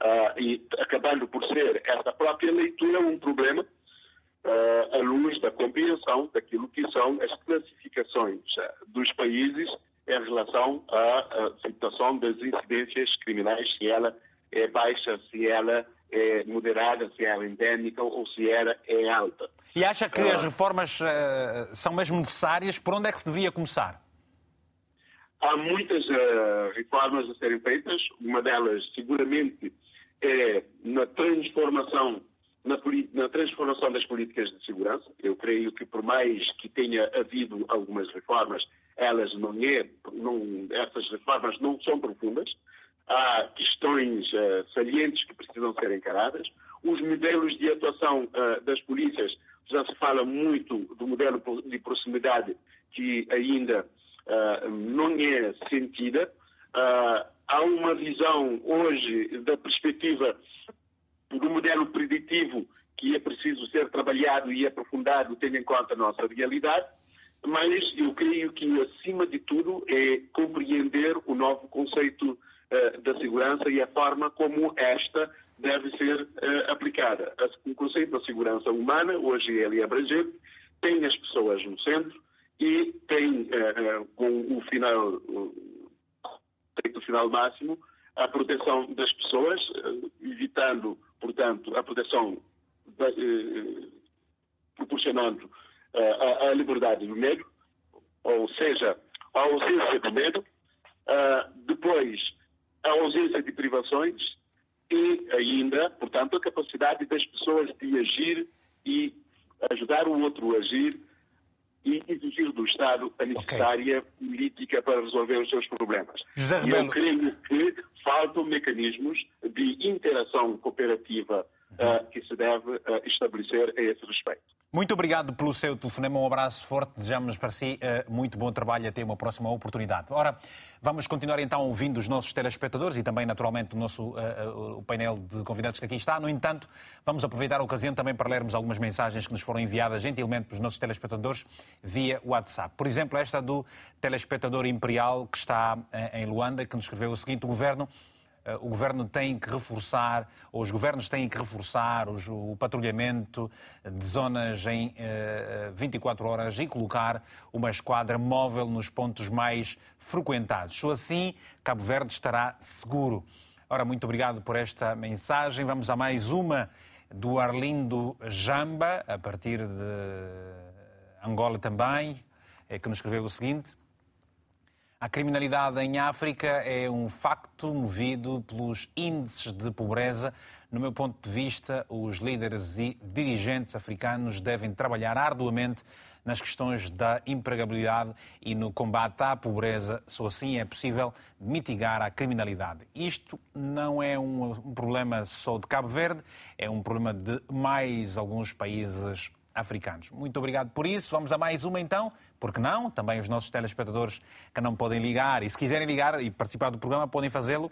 Uh, e acabando por ser essa própria leitura um problema luz da compreensão daquilo que são as classificações uh, dos países em relação à situação das incidências criminais, se ela é baixa, se ela é moderada, se ela é endémica ou se ela é alta. E acha que as reformas são mesmo necessárias? Por onde é que se devia começar? Há muitas uh, reformas a serem feitas. Uma delas, seguramente, é na transformação na, na, transformação das políticas de segurança. Eu creio que por mais que tenha havido algumas reformas, elas não é, não, essas reformas não são profundas. Há questões uh, salientes que precisam ser encaradas. Os modelos de atuação uh, das polícias, já se fala muito do modelo de proximidade que ainda uh, não é sentida. Uh, há uma visão hoje da perspectiva do modelo preditivo que é preciso ser trabalhado e aprofundado tendo em conta a nossa realidade, mas eu creio que, acima de tudo, é compreender o novo conceito uh, da segurança e a forma como esta deve ser uh, aplicada. O conceito da segurança humana, hoje ele é abrangente, tem as pessoas no centro, e tem uh, com o final, o final máximo, a proteção das pessoas, evitando, portanto, a proteção, da, proporcionando a, a, liberdade do medo, ou seja, a ausência de medo, depois a ausência de privações e ainda, portanto, a capacidade das pessoas de agir e ajudar o outro a agir e exigir do Estado a necessária okay. política para resolver os seus problemas. José e eu creio que faltam mecanismos de interação cooperativa uh, que se deve uh, estabelecer a esse respeito. Muito obrigado pelo seu telefonema, um abraço forte, desejamos para si uh, muito bom trabalho e até uma próxima oportunidade. Ora, vamos continuar então ouvindo os nossos telespectadores e também, naturalmente, o nosso uh, o painel de convidados que aqui está. No entanto, vamos aproveitar a ocasião também para lermos algumas mensagens que nos foram enviadas gentilmente pelos nossos telespectadores via WhatsApp. Por exemplo, esta do telespectador Imperial que está uh, em Luanda, que nos escreveu o seguinte: o governo o governo tem que reforçar, ou os governos têm que reforçar os, o patrulhamento de zonas em 24 eh, horas e colocar uma esquadra móvel nos pontos mais frequentados. Só assim, Cabo Verde estará seguro. Ora, muito obrigado por esta mensagem. Vamos a mais uma do Arlindo Jamba, a partir de Angola também, é que nos escreveu o seguinte. A criminalidade em África é um facto movido pelos índices de pobreza. No meu ponto de vista, os líderes e dirigentes africanos devem trabalhar arduamente nas questões da empregabilidade e no combate à pobreza, só assim é possível mitigar a criminalidade. Isto não é um, problema só de Cabo Verde, é um problema de mais alguns países africanos. Muito obrigado por isso. Vamos a mais uma então, porque não? Também os nossos telespectadores que não podem ligar e se quiserem ligar e participar do programa podem fazê-lo.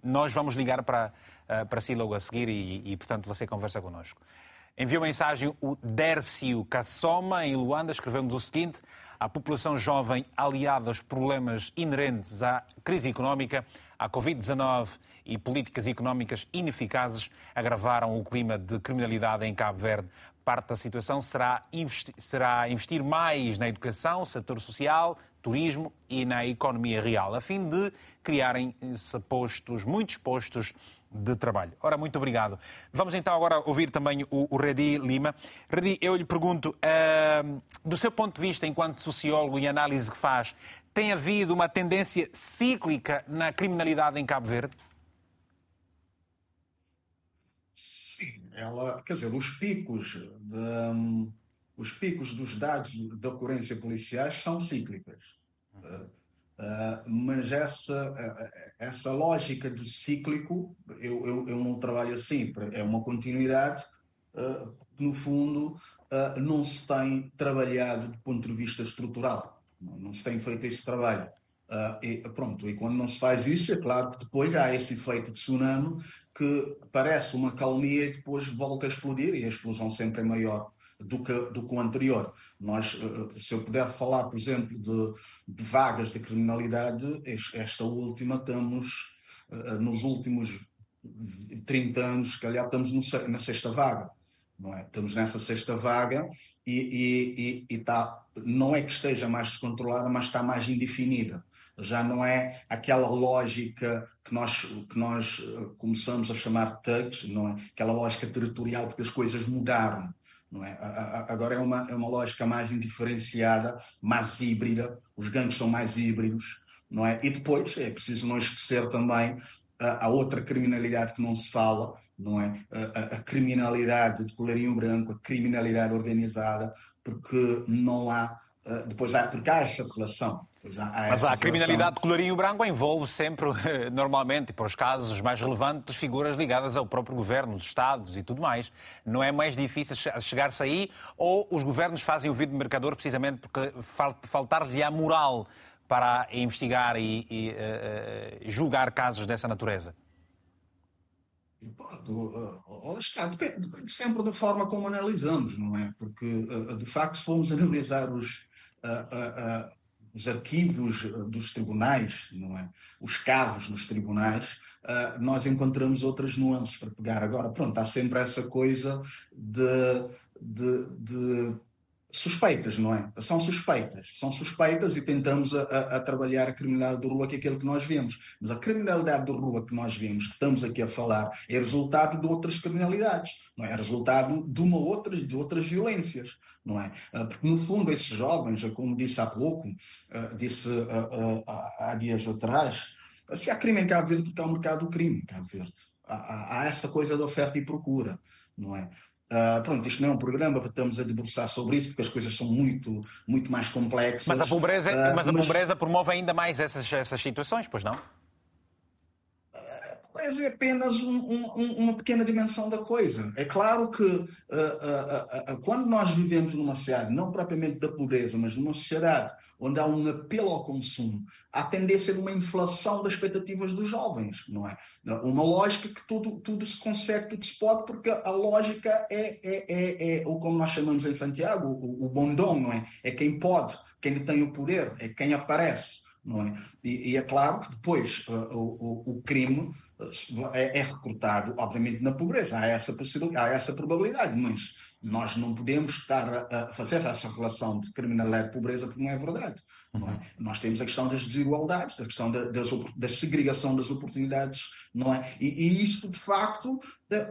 Nós vamos ligar para, eh, para si logo a seguir e, e, portanto, você conversa connosco. Enviou mensagem o Dércio Cassoma, em Luanda, escreveu-nos o seguinte: a população jovem, aliada aos problemas inerentes à crise económica, à Covid-19 e políticas económicas ineficazes, agravaram o clima de criminalidade em Cabo Verde. Parte da situação será investir, será investir mais na educação, setor social, turismo e na economia real, a fim de criarem postos, muitos postos de trabalho. Ora, muito obrigado. Vamos então agora ouvir também o, o Redi Lima. Redi, eu lhe pergunto, uh, do seu ponto de vista, enquanto sociólogo e análise que faz, tem havido uma tendência cíclica na criminalidade em Cabo Verde? Sim, ela, quer dizer, os picos, de, um, os picos dos dados de ocorrência policiais são cíclicas. Uh, Uh, mas essa, uh, essa lógica do cíclico, eu, eu, eu, não trabalho assim, é uma continuidade uh, que, no fundo, não se tem trabalhado do ponto de vista estrutural, não, não se tem feito esse trabalho. E, pronto, e quando não se faz isso, é claro que depois há esse efeito de tsunami que parece uma calmia e depois volta a explodir, e a explosão sempre é maior do que, do que o anterior. Nós, eh, se eu puder falar, por exemplo, de, de vagas de criminalidade, esta última estamos, nos últimos 30 anos, se calhar estamos no, na sexta vaga. Não é? Estamos nessa sexta vaga e, e, e, e tá, não é que esteja mais descontrolada, mas está mais indefinida já não é aquela lógica que nós, que nós eh, começamos a chamar de thugs, não é? Aquela lógica territorial, porque as coisas mudaram. Não é? Agora é uma, é uma lógica mais indiferenciada, mais híbrida, os gangues são mais híbridos, não é? E depois é preciso não esquecer também a, outra criminalidade que não se fala, não é? A, a, criminalidade de colarinho branco, a criminalidade organizada, porque não há, depois há, porque há essa relação, Há, Mas a criminalidade de colorinho branco envolve sempre, normalmente, para os casos mais relevantes, figuras ligadas ao próprio governo, os Estados e tudo mais. Não é mais difícil chegar-se aí ou os governos fazem o vídeo mercador precisamente porque faltar-lhe a moral para investigar e, e uh, julgar casos dessa natureza? Uh, está, depende, depende, sempre da forma como analisamos, não é? Porque, uh, de facto, se formos analisar os, os arquivos eh, dos tribunais, não é? os casos nos tribunais, uh, nós encontramos outras nuances para pegar. Agora, pronto, há sempre essa coisa de, de, de suspeitas, não é? São suspeitas. São suspeitas e tentamos a, a, a, trabalhar a criminalidade de rua, que é aquilo que nós vemos. Mas a criminalidade de rua que nós vemos, que estamos aqui a falar, é resultado de outras criminalidades, não é? É resultado de uma outra, de outras violências, não é? Ah, porque, no fundo, esses jovens, como disse há pouco, ah, disse ah, há dias atrás, se há crime em Cabo Verde, porque há o mercado do crime em Cabo Verde. Há, há, há essa coisa de oferta e procura, não é? Uh, pronto, isto não é um programa para estamos a debruçar sobre isso, porque as coisas são muito, muito mais complexas. Mas a pobreza, uh, mas a mas... pobreza promove ainda mais essas, essas situações, pois não? Mas é apenas um, um, uma pequena dimensão da coisa. É claro que uh, uh, uh, quando nós vivemos numa sociedade, não propriamente da pobreza, mas numa sociedade onde há um apelo ao consumo, há tendência de uma inflação das expectativas dos jovens, não é? Uma lógica que tudo, tudo se consegue, tudo se pode, porque a lógica é, é, é, é ou como nós chamamos em Santiago, o, o bondom, não é? É quem pode, quem tem o poder, é quem aparece. Não é? E, e é claro que depois uh, o, o, crime é, é recrutado, obviamente, na pobreza. Há essa, há essa probabilidade, mas nós não podemos estar a fazer essa relação de criminalidade e pobreza porque não é verdade. Não é? Nós temos a questão das desigualdades, a questão da, das, da segregação das oportunidades, não é? E, e isto, de facto,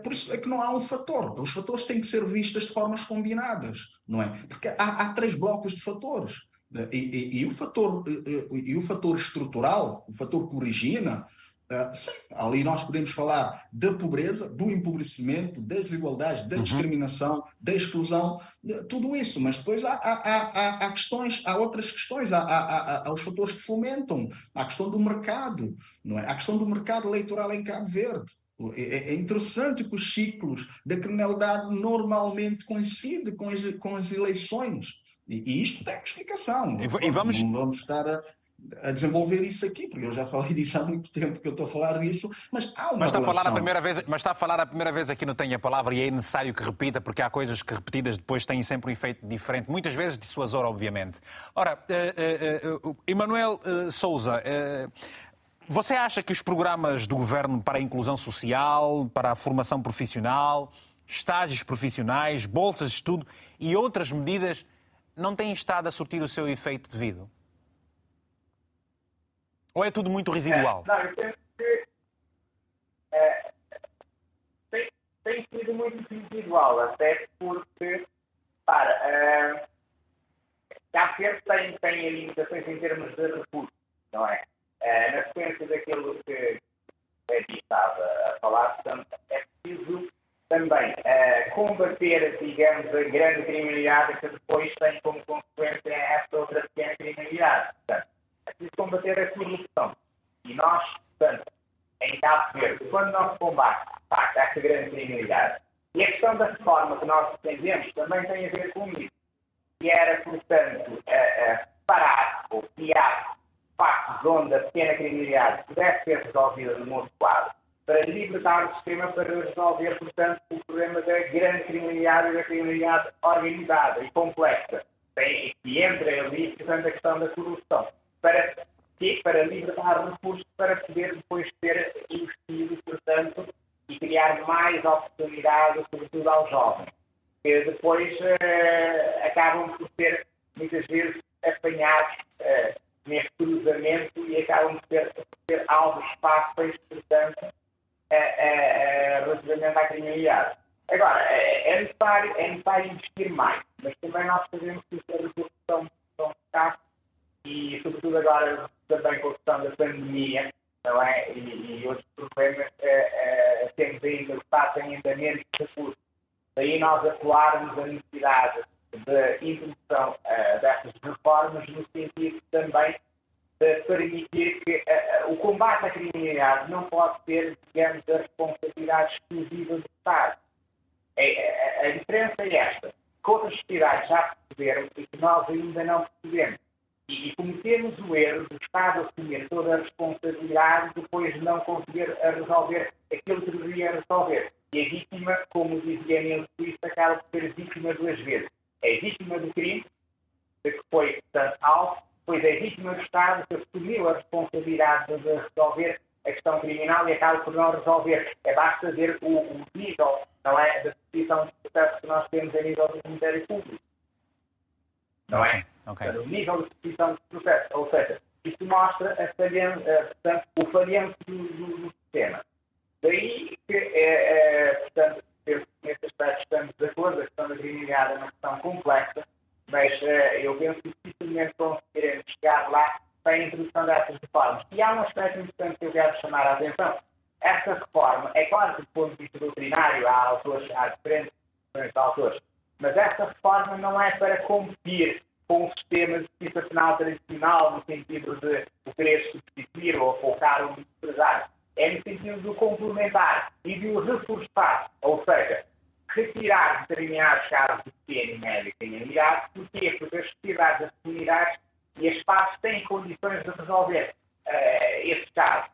por isso é que não há um fator. Os fatores têm que ser vistos de formas combinadas, não é? Porque há, há três blocos de fatores. E, e, e, o fator, e o fator estrutural, o fator que origina, Uh, sim, ali nós podemos falar da pobreza, do empobrecimento, das desigualdades, da uhum. discriminação, da exclusão, tudo isso, mas depois há, há, há, há, questões, há outras questões, há, há, há, os fatores que fomentam, há a questão do mercado, não é? Há a questão do mercado eleitoral em Cabo Verde. É, é, é interessante que os ciclos da criminalidade normalmente coincidem com as, com as eleições. E, e isto tem explicação. E, e vamos... Não vamos estar a a desenvolver isso aqui, porque eu já falei disso há muito tempo que eu estou a falar disso, mas há uma mas está relação... A falar a primeira vez, mas está a falar a primeira vez aqui no Tenho a Palavra e é necessário que repita, porque há coisas que repetidas depois têm sempre um efeito diferente, muitas vezes dissuasor, obviamente. Ora, uh, uh, uh, Emanuel Souza, você acha que os programas do Governo para a inclusão social, para a formação profissional, estágios profissionais, bolsas de estudo e outras medidas não têm estado a surtir o seu efeito devido? Ou é tudo muito residual? É, não, eu penso que é, tem, tem, sido muito residual, até porque, para, é, Cabo Verde tem, tem limitações em termos de recursos, não é? é na sequência daquilo que é estava a falar, portanto, é preciso também é, combater, digamos, a grande criminalidade que depois tem como consequência esta outra pequena criminalidade. Portanto, é preciso combater a corrupção. E nós, portanto, em Cabo Verde, quando nós combate, facto, esta grande criminalidade, e a questão da reforma que nós pretendemos também tem a ver com isso, que era, portanto, a, a parar ou criar factos onde a pequena criminalidade pudesse ser resolvida no nosso quadro, para libertar o sistema para resolver, portanto, o problema da grande criminalidade e da criminalidade organizada e complexa. E entra ali, portanto, a questão da corrupção. Para, para libertar recursos para poder depois ter investido, portanto, e criar mais oportunidades, sobretudo aos jovens, que depois uh, acabam por ser, muitas vezes, apanhados uh, neste cruzamento e acabam por ter, por ter alvos fáceis, portanto, relativamente à criminalidade. Agora, é, é, necessário, é necessário investir mais, mas também nós sabemos que os recursos são, são escassos e, sobretudo agora, também com a questão da pandemia não é? e, e outros problemas, é, é, temos ainda, facto, ainda menos recursos. Daí nós atuarmos a necessidade de introdução uh, destas reformas no sentido também permitir que uh, o combate à criminalidade não pode ser, digamos, a responsabilidade exclusiva do Estado. É, a, a diferença é esta, que outras sociedades já perceberam e que nós ainda não percebemos. E, cometemos o erro do Estado assumir toda a responsabilidade depois não conseguir resolver aquilo que deveria resolver. E a vítima, como dizia Nils Suíça, acaba por ser vítima duas vezes. É vítima do crime, que foi, portanto, alvo, pois é vítima do Estado que assumiu a responsabilidade de resolver a questão criminal e acaba por não resolver. É basta ver o, o nível não é, da posição de processo que nós temos a nível do Ministério Público. Não é? Okay. O nível de posição de processo. Ou seja, isto mostra a falhança, eh, portanto, o falhanço do, do, do, sistema. Daí que, é, é, portanto, nesse aspecto estamos de acordo, a questão da criminalidade é uma questão complexa, mas uh, eu penso que dificilmente conseguiremos chegar lá para a introdução dessas reformas. E há um aspecto importante que eu quero chamar a atenção. Esta reforma, é claro que do ponto de vista doutrinário há autores, há diferentes autores, mas esta reforma não é para competir com o sistema de justiça tradicional, no sentido de o querer substituir ou focar o empresário. É no sentido de complementar e de o reforçar. Ou seja, retirar determinados casos de pequena e média criminalidade. Porquê? Porque as sociedades, as comunidades e as partes têm condições de resolver uh, esses casos.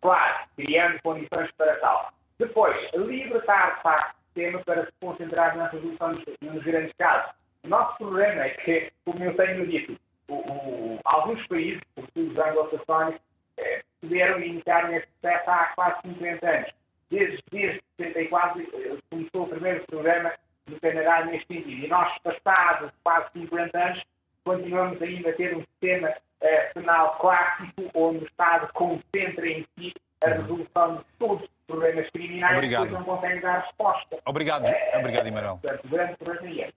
Claro, criando condições para tal. Depois, libertar de facto o sistema para se concentrar na resolução dos, dos grandes casos. O nosso problema é que, como eu tenho dito, o, o, alguns países, sobretudo os anglo-saxónicos, eh, puderam iniciar nesse processo há quase 50 anos desde, desde 64 eh, começou o primeiro programa no Canadá neste sentido. E nós, passados quase 50 anos, continuamos ainda a ter um sistema uh, penal clássico onde o Estado concentra em si a resolução de todos os problemas criminais Obrigado. e depois não consegue dar resposta. Obrigado, uh, Obrigado Emanuel. Portanto, o grande problema é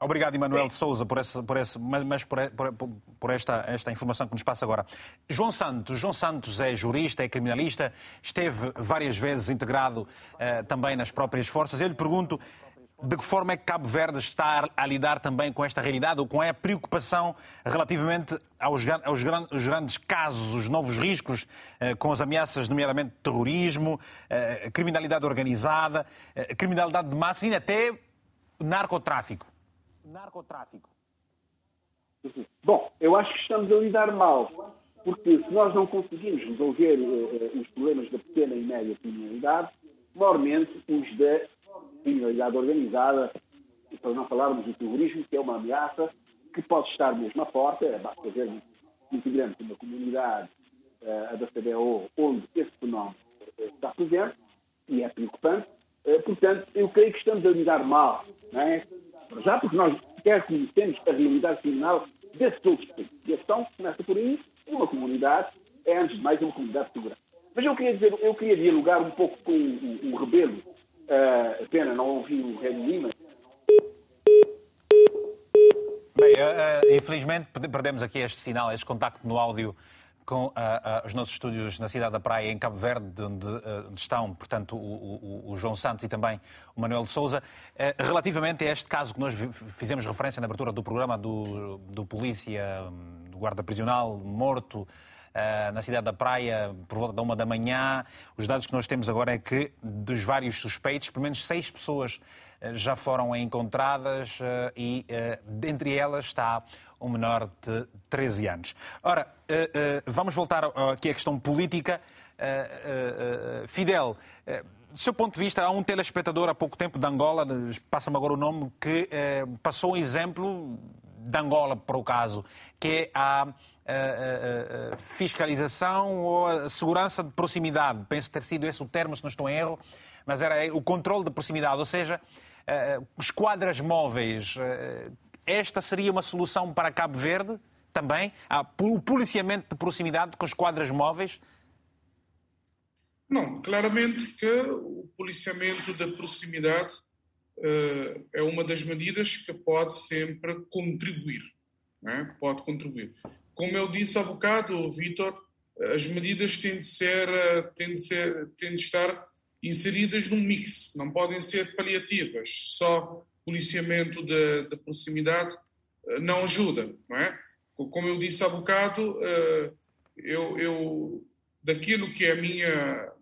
Obrigado, Emanuel Souza, por, esse, por, esse, mas por, por, por, esta, esta informação que nos passa agora. João Santos. João Santos é jurista, é criminalista, esteve várias vezes integrado uh, também nas próprias forças. Eu lhe pergunto de que forma é que Cabo Verde está a lidar também com esta realidade ou com a preocupação relativamente aos, aos, aos grandes casos, os novos riscos, uh, com as ameaças, nomeadamente terrorismo, uh, criminalidade organizada, criminalidade de massa e até narcotráfico narcotráfico? Bom, eu acho que estamos a lidar mal porque se nós não conseguimos resolver uh, os problemas da pequena e média criminalidade, maiormente os da criminalidade organizada, para não falarmos do terrorismo, que é uma ameaça que pode estar mesmo à porta, basta ver integrante de uma comunidade, uh, da CDO, onde esse fenómeno está presente, e é preocupante. Portanto, eu creio que estamos a lidar mal, não é? Já porque nós quer conhecemos a realidade criminal desses outros países. E a questão começa por aí, uma comunidade é, antes de mais, uma comunidade segura. Mas eu queria dizer, eu queria dialogar um pouco com o, o Rebelo, uh, pena não ouvi o Rei Lima. Bem, uh, infelizmente perdemos aqui este sinal, este contacto no áudio com uh, uh, os nossos estúdios na cidade da Praia, em Cabo Verde, onde, uh, estão, portanto, o, o, o, João Santos e também o Manuel de Souza. relativamente a este caso que nós fizemos referência na abertura do programa do, do polícia, do guarda prisional, morto na cidade da Praia por volta da uma da manhã, os dados que nós temos agora é que dos vários suspeitos, pelo menos seis pessoas já foram encontradas e dentre elas está um menor de 13 anos. Ora, eh, eh, vamos voltar aqui à questão política. Eh, Fidel, do seu ponto de vista, há um telespectador há pouco tempo de Angola, passa-me agora o nome, que passou um exemplo de Angola, por o caso, que é a fiscalização ou a segurança de proximidade. Penso ter sido esse o termo, se não estou em erro, mas era o controle de proximidade, ou seja, os quadras móveis esta seria uma solução para Cabo Verde também? o policiamento de proximidade com os quadras móveis? Não, claramente que o policiamento da proximidade uh, é uma das medidas que pode sempre contribuir. É? Pode contribuir. Como eu disse há bocado, Vitor, as medidas têm de, ser, eh, têm, de ser, têm de estar inseridas num mix, não podem ser paliativas. Só policiamento de, de proximidade eh, não ajuda, não é? Como eu disse há bocado, eh, eu, eu daquilo que é a minha,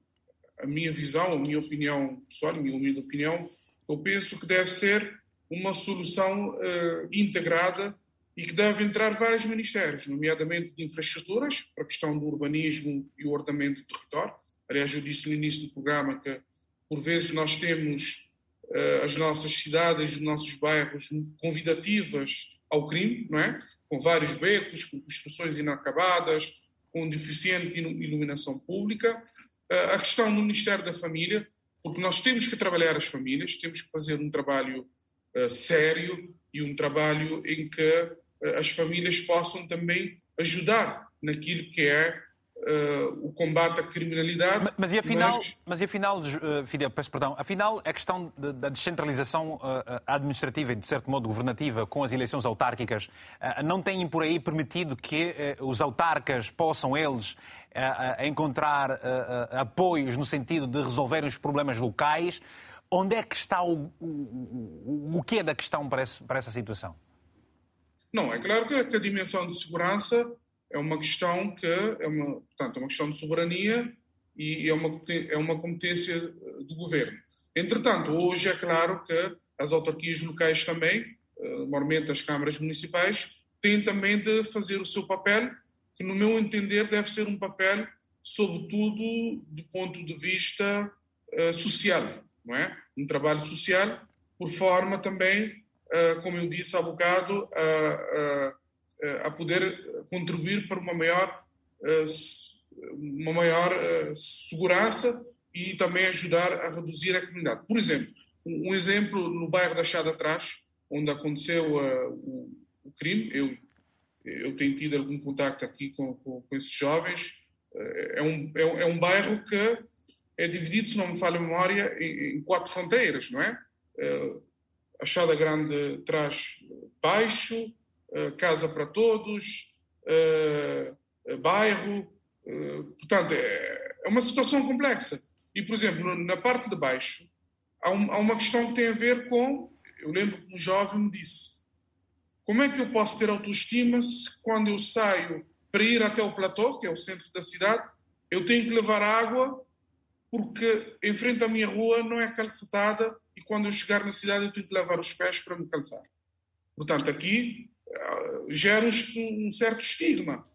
a minha visão, a minha opinião pessoal, a minha humilde opinião, eu penso que deve ser uma solução uh, integrada e que deve entrar vários ministérios, nomeadamente de infraestruturas, para a questão do urbanismo e o ordenamento do território. Aliás, eu disse no início do programa que, por vezes, nós temos as nossas cidades, os nossos bairros convidativas ao crime, não é? Com vários becos, com construções inacabadas, com deficiente iluminação pública. Uh, a questão do Ministério da Família, porque nós temos que trabalhar as famílias, temos que fazer um trabalho uh, sério e um trabalho em que as famílias possam também ajudar naquilo que é uh, o combate à criminalidade. Mas, mas e afinal, mas... mas e afinal uh, Fidel, peço perdão, afinal a questão da descentralização uh, administrativa e, de certo modo, governativa com as eleições autárquicas não tem por aí permitido que os autarcas possam, eles, encontrar apoios no sentido de resolverem os problemas locais? Onde é que está o, o, o, o que é da questão para, esse, para essa situação? Não, é claro que a dimensão de segurança é uma questão que é uma, portanto, é uma questão de soberania e é uma, é uma competência eh, do governo. Entretanto, hoje é claro que as autarquias locais também, eh, normalmente as câmaras municipais, têm também de fazer o seu papel, que no meu entender deve ser um papel, sobretudo do ponto de vista uh, social, não é? Um trabalho social, por forma também, como eu disse há bocado, a, a poder contribuir para uma maior, eh, uma maior eh, segurança e também ajudar a reduzir a criminalidade. Por exemplo, um exemplo no bairro da Chada Atrás, onde aconteceu o, crime, eu, eu tenho tido algum contato aqui com, com, com esses jovens, é, um, é, é, um bairro que é dividido, se não me falha a memória, em, em quatro fronteiras, não é? A Chada Grande traz baixo, casa para todos, uh, bairro. Uh, portanto, é, é, uma situação complexa. E, por exemplo, na parte de baixo, há, um, uma questão que tem a ver com. Eu lembro que um jovem me disse: como é que eu posso ter autoestima se quando eu saio para ir até o platô, que é o centro da cidade, eu tenho que levar água porque em frente à minha rua não é calçada e quando eu chegar na cidade eu tenho que lavar os pés para me calçar. Portanto, aqui gera um certo estigma.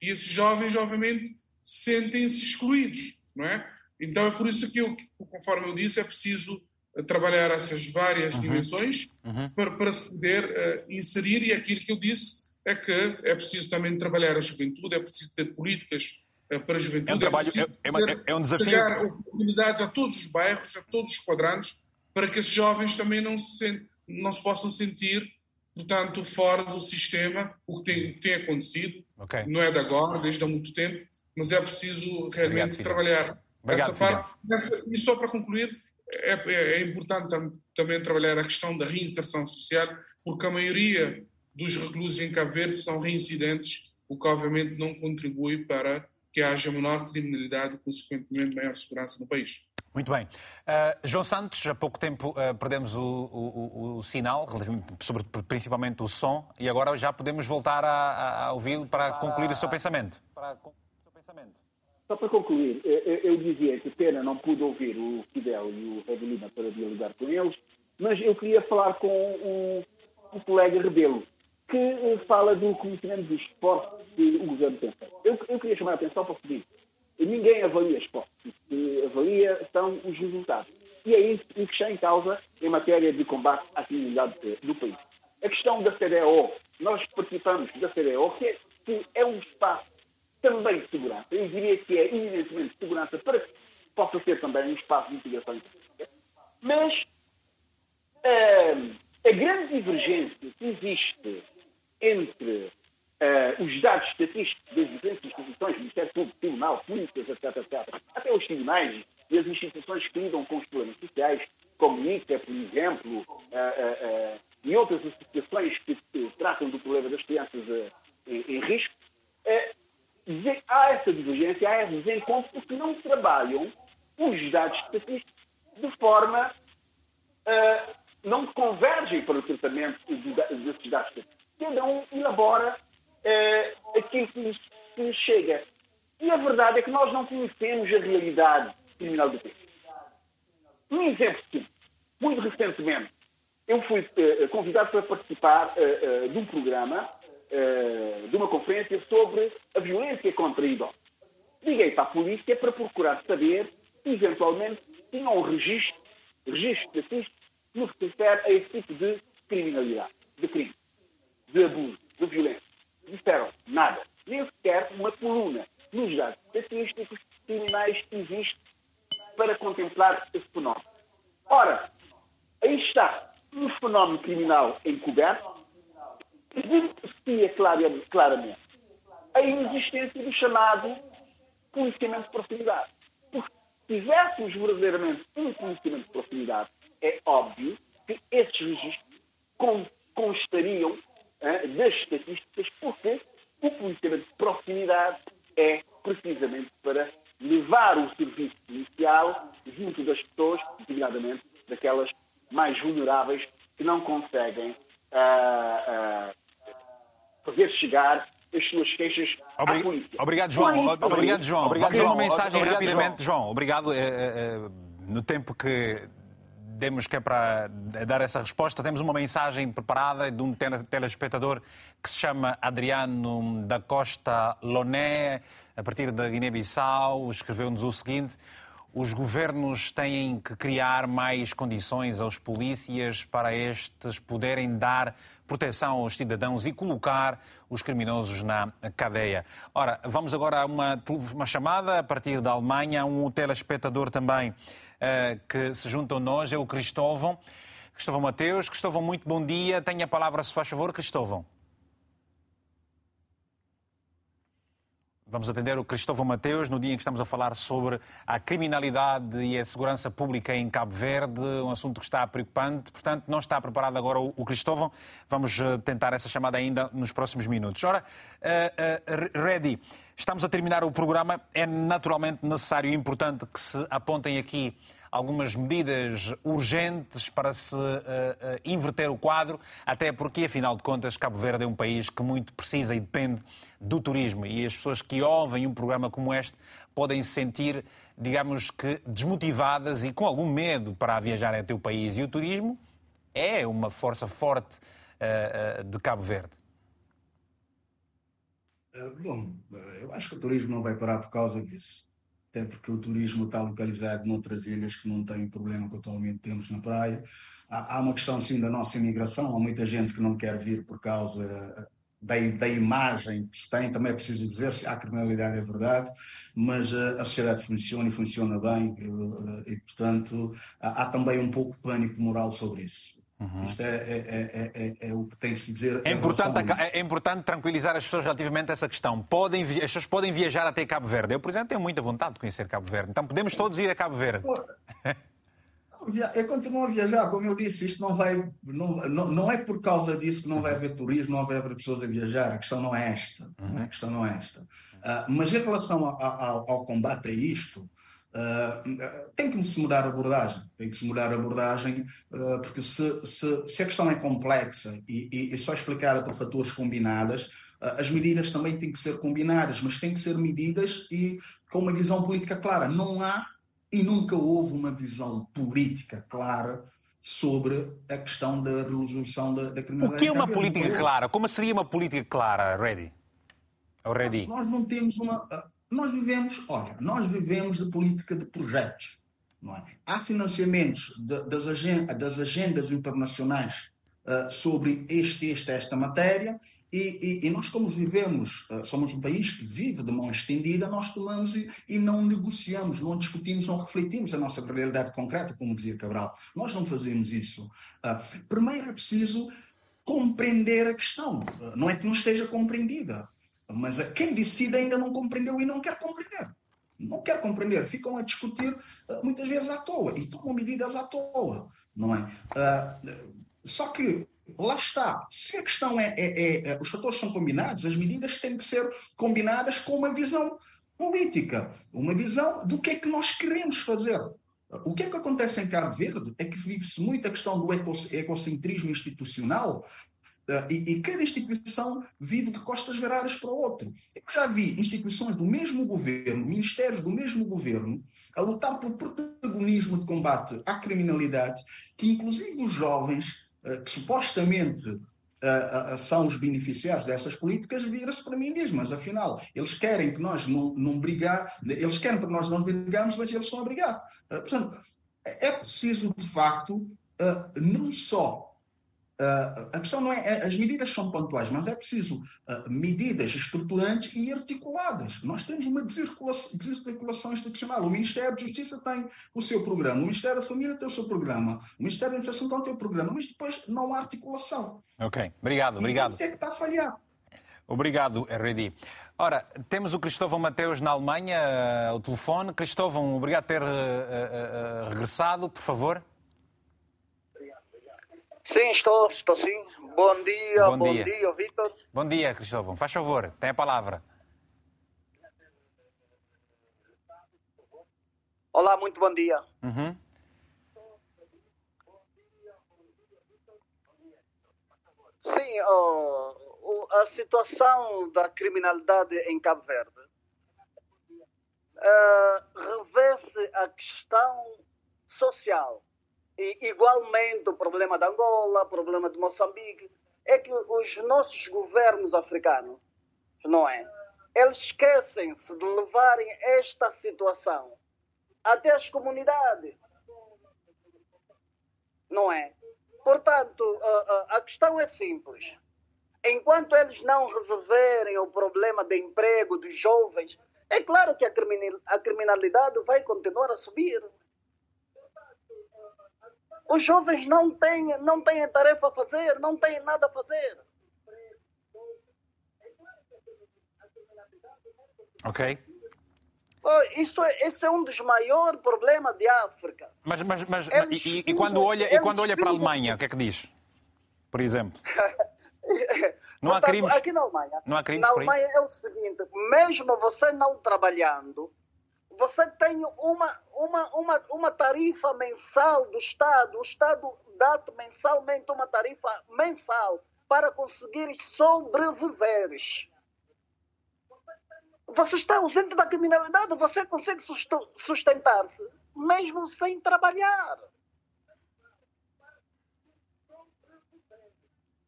E esses jovens, obviamente, sentem-se excluídos, não é? Então é por isso que, eu, conforme eu disse, é preciso eh, trabalhar essas várias uhum. dimensões uhum. Para, para se poder uh, inserir, e aquilo que eu disse é que é preciso também trabalhar a juventude, é preciso ter políticas uh, para a juventude, é um, trabalho, é, é, é um desafio. dar oportunidades a todos os bairros, a todos os quadrantes, para que esses jovens também não se, não se possam sentir, portanto, fora do sistema, o que tem, tem acontecido, okay. não é de agora, desde há muito tempo, mas é preciso realmente Obrigado, trabalhar Obrigado, essa parte. e só para concluir, é, é, é importante tam, também trabalhar a questão da reinserção social, porque a maioria dos reclusos em Cabo Verde são reincidentes, o que obviamente não contribui para que haja menor criminalidade e, consequentemente, maior segurança no país. Muito bem. Uh, João Santos, há pouco tempo uh, perdemos o, o, o, sinal, sobre, principalmente o som, e agora já podemos voltar a, a ouvi-lo para concluir o seu pensamento. Para só para concluir, eu dizia que pena não pude ouvir o Fidel e o Red Lima para dialogar com eles, mas eu queria falar com um, um colega Rebelo, que eh, fala do conhecimento do esporte que o governo tem feito. Eu, eu queria chamar a atenção para o seguinte, ninguém avalia esporte, o que avalia são os resultados. E é isso que está em causa em matéria de combate à criminalidade do país. A questão da CDO, nós participamos da CDO, que é, que é um espaço também de segurança. Eu diria que é eminentemente de segurança para que possa ser também um espaço de integração Mas uh, a grande divergência que existe entre uh, os dados estatísticos das diferentes instituições, Ministério Público, Tribunal, Polícias, etc., etc., até os tribunais e as instituições que lidam com os problemas sociais, como ICA, por exemplo, uh, e outras associações que, tratam do problema das crianças em, em risco, há essa divergência, há esse desencontro, porque não trabalham os dados estatísticos de forma. Não convergem para o tratamento desses dados. Cada um elabora uh, aquilo que nos, que nos chega. E a verdade é que nós não conhecemos a realidade criminal do país. Um exemplo simples. Muito recentemente, eu fui uh, convidado para participar uh, de um programa eh, de uma conferência sobre a violência contra idosos. Liguei para a polícia para procurar saber se eventualmente tinham um registro, registro estatístico no que se refere a esse tipo de criminalidade, de crime, de abuso, de violência. Disseram nada. Nem sequer uma coluna nos dados estatísticos criminais que existe para contemplar esse fenómeno. Ora, aí está um fenómeno criminal encoberto, evidencia claramente a inexistência do chamado conhecimento de proximidade. Porque se tivéssemos verdadeiramente um conhecimento de proximidade, é óbvio que esses registros constariam das estatísticas, porque o conhecimento de proximidade é precisamente para levar o serviço inicial junto das pessoas, designadamente daquelas mais vulneráveis que não conseguem uh, uh, fazer chegar as suas queixas Obrig... à polícia. Obrigado, João. Obrigado, João. Obrigado, João. uma mensagem Obrigado, rapidamente, João. João. Obrigado. Eh, eh, no tempo que demos que é para dar essa resposta, temos uma mensagem preparada de um telespectador que se chama Adriano da Costa Loné, a partir da Guiné-Bissau, escreveu-nos o seguinte os governos têm que criar mais condições aos polícias para estes poderem dar proteção aos cidadãos e colocar os criminosos na cadeia. Ora, vamos agora a uma, uma chamada a partir da Alemanha, um telespectador também que se junta a nós, é o Cristóvão. Cristóvão Mateus. Cristóvão, muito bom dia. Tenha a palavra, se faz favor, Cristóvão. Vamos atender o Cristóvão Mateus no dia em que estamos a falar sobre a criminalidade e a segurança pública em Cabo Verde, um assunto que está preocupante. Portanto, não está preparado agora o Cristóvão. Vamos eh, tentar essa chamada ainda nos próximos minutos. Ora, uh, uh, ready, estamos a terminar o programa. É naturalmente necessário e importante que se apontem aqui algumas medidas urgentes para se uh, uh, inverter o quadro, até porque, afinal de contas, Cabo Verde é um país que muito precisa e depende do turismo. E as pessoas que ouvem um programa como este podem se sentir, digamos que, desmotivadas e com algum medo para viajar até o país. E o turismo é uma força forte uh, de Cabo Verde. Uh, bom, eu acho que o turismo não vai parar por causa disso. Até porque o turismo está localizado noutras ilhas que não têm o problema que atualmente temos na praia. Há, há uma questão, sim, da nossa imigração. Há muita gente que não quer vir por causa da, da imagem que se tem, também é preciso dizer, se há criminalidade é verdade, mas uh, a sociedade funciona e funciona bem, e portanto há, há, também um pouco de pânico moral sobre isso. Uhum. Isto é, é, é, é, o que tem que se dizer. É importante, é importante tranquilizar as pessoas relativamente a essa questão. Podem, as pessoas podem viajar até Cabo Verde. Eu, por exemplo, tenho muita vontade de conhecer Cabo Verde. Então podemos todos ir a Cabo Verde. Eu continuo a viajar, como eu disse, isto não vai. Não, não, não é por causa disso que não vai haver turismo, não vai haver pessoas a viajar. A questão não é esta. Uhum. A questão não é esta. Uh, mas em relação a, a, ao combate a isto, uh, tem que se mudar a abordagem. Tem que se mudar a abordagem, uh, porque se, se, se, a questão é complexa e, e, e só explicada por fatores combinados, as medidas também têm que ser combinadas, mas têm que ser medidas e com uma visão política clara. Não há e nunca houve uma visão política clara sobre a questão da resolução da, da criminalidade. O que é uma política clara? Como seria uma política clara, Ready? Nós, nós não temos uma. Nós vivemos, olha, nós vivemos de política de projetos. Não é? Há financiamentos de, das, agendas, das, agendas internacionais uh, sobre este, este, esta matéria e, e, e, nós, como vivemos, eh, somos um país que vive de mão estendida, nós tomamos e, e, não negociamos, não discutimos, não refletimos a nossa realidade concreta, como dizia Cabral. Nós não fazemos isso. Uh, primeiro é preciso compreender a questão. Não é que não esteja compreendida, mas quem decide ainda não compreendeu e não quer compreender. Não quer compreender, ficam a discutir muitas vezes à toa e tomam medidas à toa, não é? só que lá está. Se a questão é, é, é, é, os fatores são combinados, as medidas têm que ser combinadas com uma visão política, uma visão do que é que nós queremos fazer. O que é que acontece em Cabo Verde é que vive-se muito a questão do ecocentrismo institucional e, e, cada instituição vive de costas viradas para o outro. Eu já vi instituições do mesmo governo, ministérios do mesmo governo, a lutar por protagonismo de combate à criminalidade, que inclusive os jovens eh, que supostamente uh, uh, são os beneficiários dessas políticas, vira-se para mim e mas afinal, eles querem que nós não, não brigar, eles querem que nós não brigamos, mas eles estão a brigar. portanto, é, preciso, de facto, não só a questão não é, é, as medidas são pontuais, mas é preciso uh, medidas estruturantes e articuladas. Nós temos uma desarticulação, desarticulação institucional. O Ministério da Justiça tem o seu programa, o Ministério da Família tem o seu programa, o Ministério da Administração tem o seu programa, mas depois não há articulação. Ok, obrigado, obrigado. Isso é que está a falhar. Obrigado, Redi. Ora, temos o Cristóvão Mateus na Alemanha, uh, o telefone. Cristóvão, obrigado por ter regressado, por favor. Sim, estou, estou sim. Bom dia, bom, bom dia, dia Vitor. Bom dia, Cristóvão. Faz favor, tem a palavra. Olá, muito bom dia. Uhum. Sim, oh, a situação da criminalidade em Cabo Verde uh, revê-se a questão social e, igualmente, o problema da Angola, o problema de Moçambique, é que os nossos governos africanos, não é? Eles esquecem-se de levarem esta situação até as comunidades. Não é? Portanto, a, a questão é simples. Enquanto eles não resolverem o problema de emprego dos jovens, é claro que a criminalidade vai continuar a subir. Os jovens não têm, não têm tarefa a fazer, não têm nada a fazer. Ok. Isso é, isso é um dos maiores problemas de África. Mas, mas, mas e, e, quando olha, e quando olha para a Alemanha, o que é que diz? Por exemplo. Não há crimes? Aqui na Alemanha, não há crimes na Alemanha é o seguinte, mesmo você não trabalhando, você tem uma, uma, uma, uma tarifa mensal do Estado, o Estado dá-te mensalmente uma tarifa mensal para conseguir sobreviver. Você está ausente da criminalidade, você consegue sustentar-se mesmo sem trabalhar.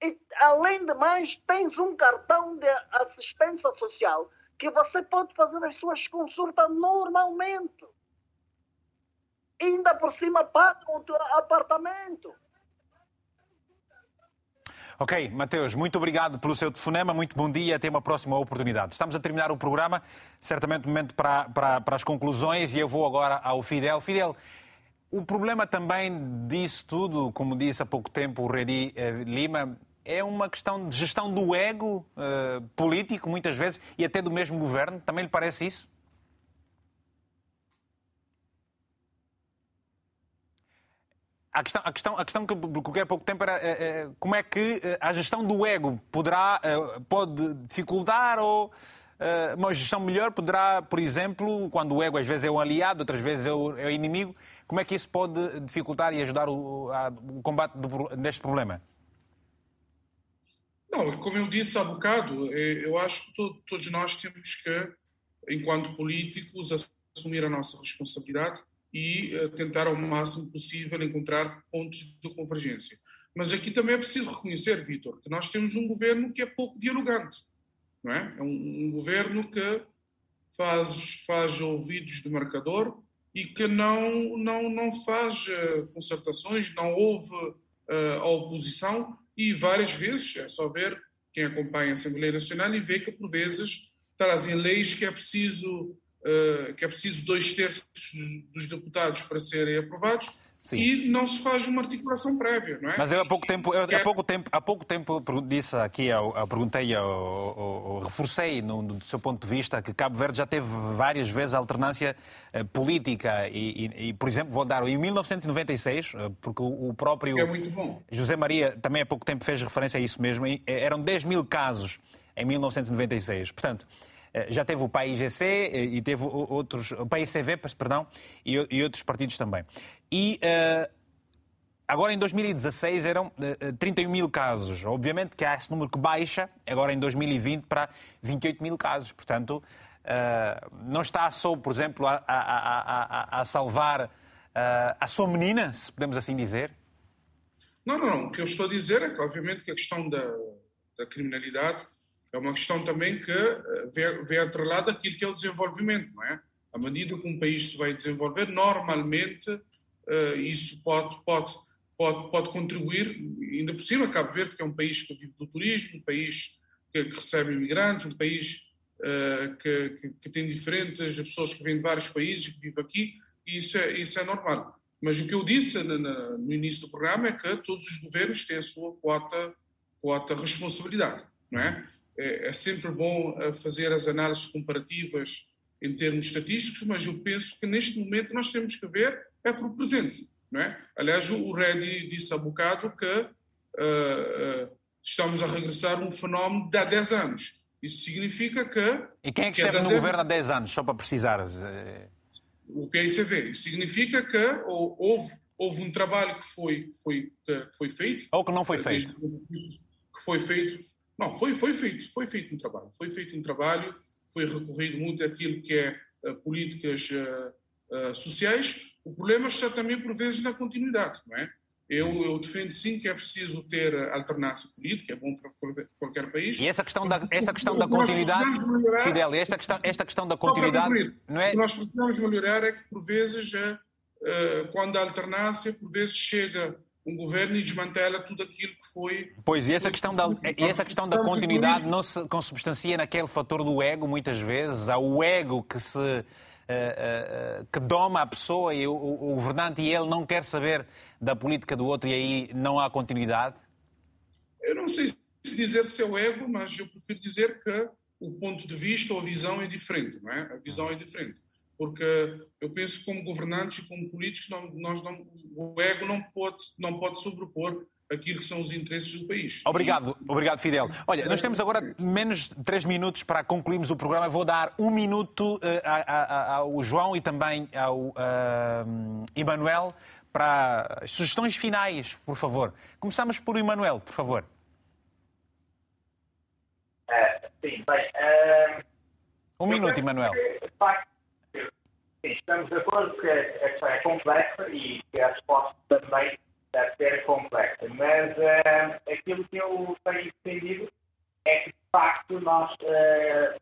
E, além de mais, tens um cartão de assistência social que você pode fazer as suas consultas normalmente. Ainda por cima paga o teu apartamento. Ok, Mateus, muito obrigado pelo seu telefonema, muito bom dia, até uma próxima oportunidade. Estamos a terminar o programa, certamente momento para, para, para as conclusões, e eu vou agora ao Fidel. Fidel, o problema também disso tudo, como disse há pouco tempo o Redi eh, Lima, é uma questão de gestão do ego eh, político, muitas vezes, e até do mesmo governo. Também lhe parece isso? A questão, a questão, a questão que coloquei há pouco tempo era é, como é que a gestão do ego poderá, pode dificultar ou uma gestão melhor poderá, por exemplo, quando o ego às vezes é um aliado, outras vezes é o, é o inimigo, como é que isso pode dificultar e ajudar o, a, o combate do, deste problema? Não, como eu disse há bocado, eu acho que todos nós temos que, enquanto políticos, assumir a nossa responsabilidade e uh, tentar ao máximo possível encontrar pontos de convergência. Mas aqui também é preciso reconhecer, Vitor, que nós temos um governo que é pouco dialogante. Não é? é um, um governo que faz, faz ouvidos de marcador e que não, não, não faz uh, concertações, não ouve uh, a oposição e várias vezes, é só ver quem acompanha a Assembleia Nacional e vê que por vezes trazem leis que é preciso uh, que é preciso dois terços dos deputados para serem aprovados Sim. e não se faz uma articulação prévia, não é? Mas eu há pouco tempo, eu, há pouco tempo, há pouco tempo disse aqui, eu, eu perguntei, eu, eu, reforcei no, do seu ponto de vista que Cabo Verde já teve várias vezes alternância uh, política e, e, e, por exemplo, vou dar em 1996, uh, porque o, próprio é José Maria também há pouco tempo fez referência a isso mesmo, e, eram 10 mil casos em 1996. Portanto, eh, já teve o PAIGC eh, e teve outros, o PAICV, perdão, e, e outros partidos também. E uh, agora em 2016 eram uh, 31 mil casos. Obviamente que há esse número que baixa, agora em 2020 para 28 mil casos. Portanto, uh, não está só, por exemplo, a, a, a, a salvar a sua menina, se podemos assim dizer? Não, não, não. O que eu estou a dizer é que, obviamente, que a questão da, da criminalidade é uma questão também que eh, vê, vê atrelada aquilo que é o desenvolvimento, não é? À medida que um país se vai desenvolver, normalmente uh, isso pode, pode, pode, pode contribuir, ainda por cima, Cabo Verde, que é um país que vive do turismo, um país que, que recebe imigrantes, um país uh, que, que, que, tem diferentes pessoas que vêm de vários países que vivem aqui, e isso é, isso é normal. Mas o que eu disse no, no início do programa é que todos os governos têm a sua quota, quota responsabilidade, não é? É, é sempre bom eh, fazer as análises comparativas em termos estatísticos, mas eu penso que neste momento nós temos que ver é para o presente. Não é? Aliás, o Reddy disse há bocado que uh, uh, estamos a regressar a um fenómeno de há 10 anos. Isso significa que. E quem é que, que esteve no governo há 10 anos, só para precisar? O PICV. Isso significa que houve, houve um trabalho que foi, foi, que foi feito. Ou que não foi feito. Que foi feito não, foi, foi, feito, foi feito um trabalho. Foi feito um trabalho, foi recorrido muito àquilo que é uh, políticas uh, uh, sociais. O problema está também, por vezes, na continuidade, não é? Eu, eu, defendo sim que é preciso ter alternância política, é bom para qualquer país. E essa questão da, esta questão da continuidade, Fidel, esta questão, esta questão da continuidade, não é? O que nós precisamos melhorar é que, por vezes, quando a alternância, por vezes, chega um governo e desmantela tudo aquilo que foi. Pois, e essa questão da, e essa questão da continuidade não se consubstancia naquele fator do ego, muitas vezes. Há o ego que se. Uh, uh, que doma a pessoa e o, o, governante e ele não quer saber da política do outro e aí não há continuidade? Eu não sei se dizer se é o ego, mas eu prefiro dizer que o ponto de vista ou a visão é diferente, não é? A visão é diferente porque eu penso que como governantes e como políticos não, nós não, o ego não pode não pode sobrepor aquilo que são os interesses do país. Obrigado, obrigado Fidel. Olha, nós temos agora menos de três minutos para concluirmos o programa. Vou dar um minuto uh, ao João e também ao uh, Emanuel para as sugestões finais, por favor. Começamos por Emanuel, por favor. Uh, sim, bem. Uh, um minuto, Emanuel. Estamos de acordo que a questão é complexa e que a resposta também deve ser complexa. Mas uh, aquilo que eu tenho defendido é que, de facto, nós, uh,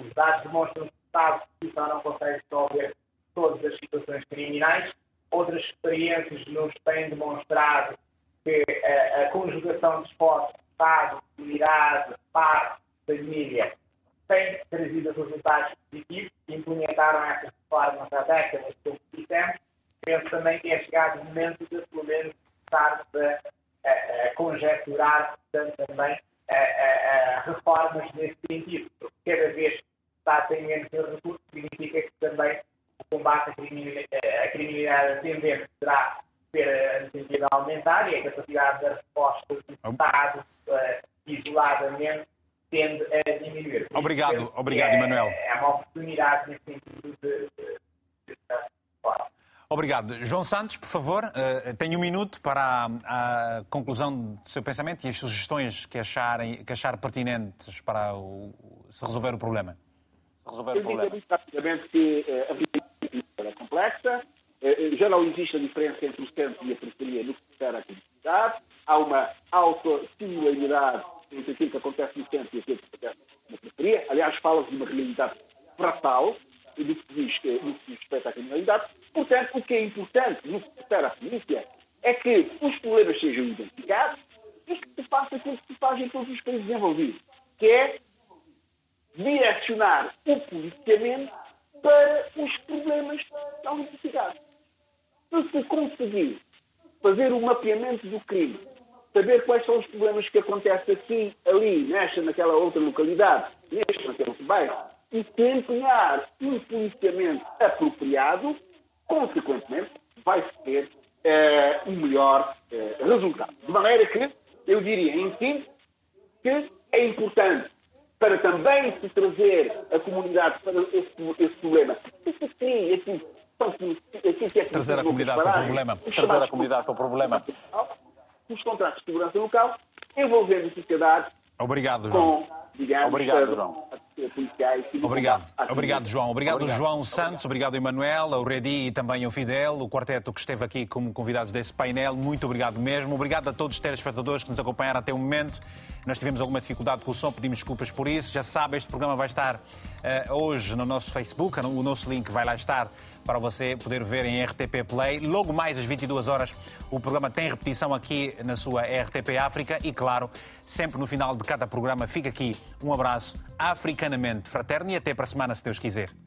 os dados demonstram que o Estado não consegue resolver todas as situações criminais. Outras experiências nos têm demonstrado que uh, a conjugação de esforços, Estado, comunidade, parte, família, tem trazido resultados positivos, implementaram essas reformas há décadas, como dissemos, penso também que é chegado o momento de, pelo menos, estarmos a, a, a conjecturar, portanto, também a, a, reformas nesse sentido, porque cada vez que está a ter menos recursos, significa que também o combate à criminalidade ascendente será ter no sentido a aumentar e a capacidade da resposta do Estado uh, isoladamente tende a diminuir. Obrigado, obrigado, é, Emanuel. É uma oportunidade nesse sentido de, de, de, de Obrigado. João Santos, por favor, uh, tenho um minuto para a, a, conclusão do seu pensamento e as sugestões que, acharem, que achar pertinentes para o, se resolver o problema. Se resolver o problema. Eu rapidamente que uh, a vida é complexa, uh, já não existe a diferença entre o centro e a periferia no que se refere à comunidade, há uma auto-similaridade entre aquilo que acontece no centro e aquilo que acontece na periferia. Aliás, fala-se de uma realidade fratal do que diz, no que diz respeito à criminalidade. Portanto, o que é importante no que refere à polícia é que os problemas sejam identificados e que se faça aquilo que se faz em todos os países desenvolvidos, que é direcionar o policiamento para os problemas que estão identificados. Se se conseguir fazer o um mapeamento do crime, saber quais são os problemas que acontecem aqui, ali, nesta, naquela outra localidade, neste, naquele bairro, e se empenhar um policiamento apropriado, consequentemente, vai-se ter eh, um melhor eh, resultado. De maneira que, eu diria, em síntese, que é importante para também se trazer a comunidade para esse, esse problema. Isso sim, assim, assim, é trazer a comunidade para o problema. Trazer a comunidade para o problema. Os contratos de segurança local, envolvendo a sociedade Obrigado, João. com, digamos, Obrigado, João policiais. Obrigado. Obrigado, João. Obrigado, obrigado. João Santos. Obrigado, Emanuel, o Redi e também o Fidel, o quarteto que esteve aqui como convidados desse painel. Muito obrigado mesmo. Obrigado a todos os telespectadores que nos acompanharam até o momento. Nós tivemos alguma dificuldade com o som, pedimos desculpas por isso. Já sabe, este programa vai estar uh, hoje no nosso Facebook, o nosso link vai lá estar para você poder ver em RTP Play. Logo mais às 22 horas, o programa tem repetição aqui na sua RTP África e, claro, sempre no final de cada programa fica aqui um abraço africanamente fraterno e até para a semana, se Deus quiser.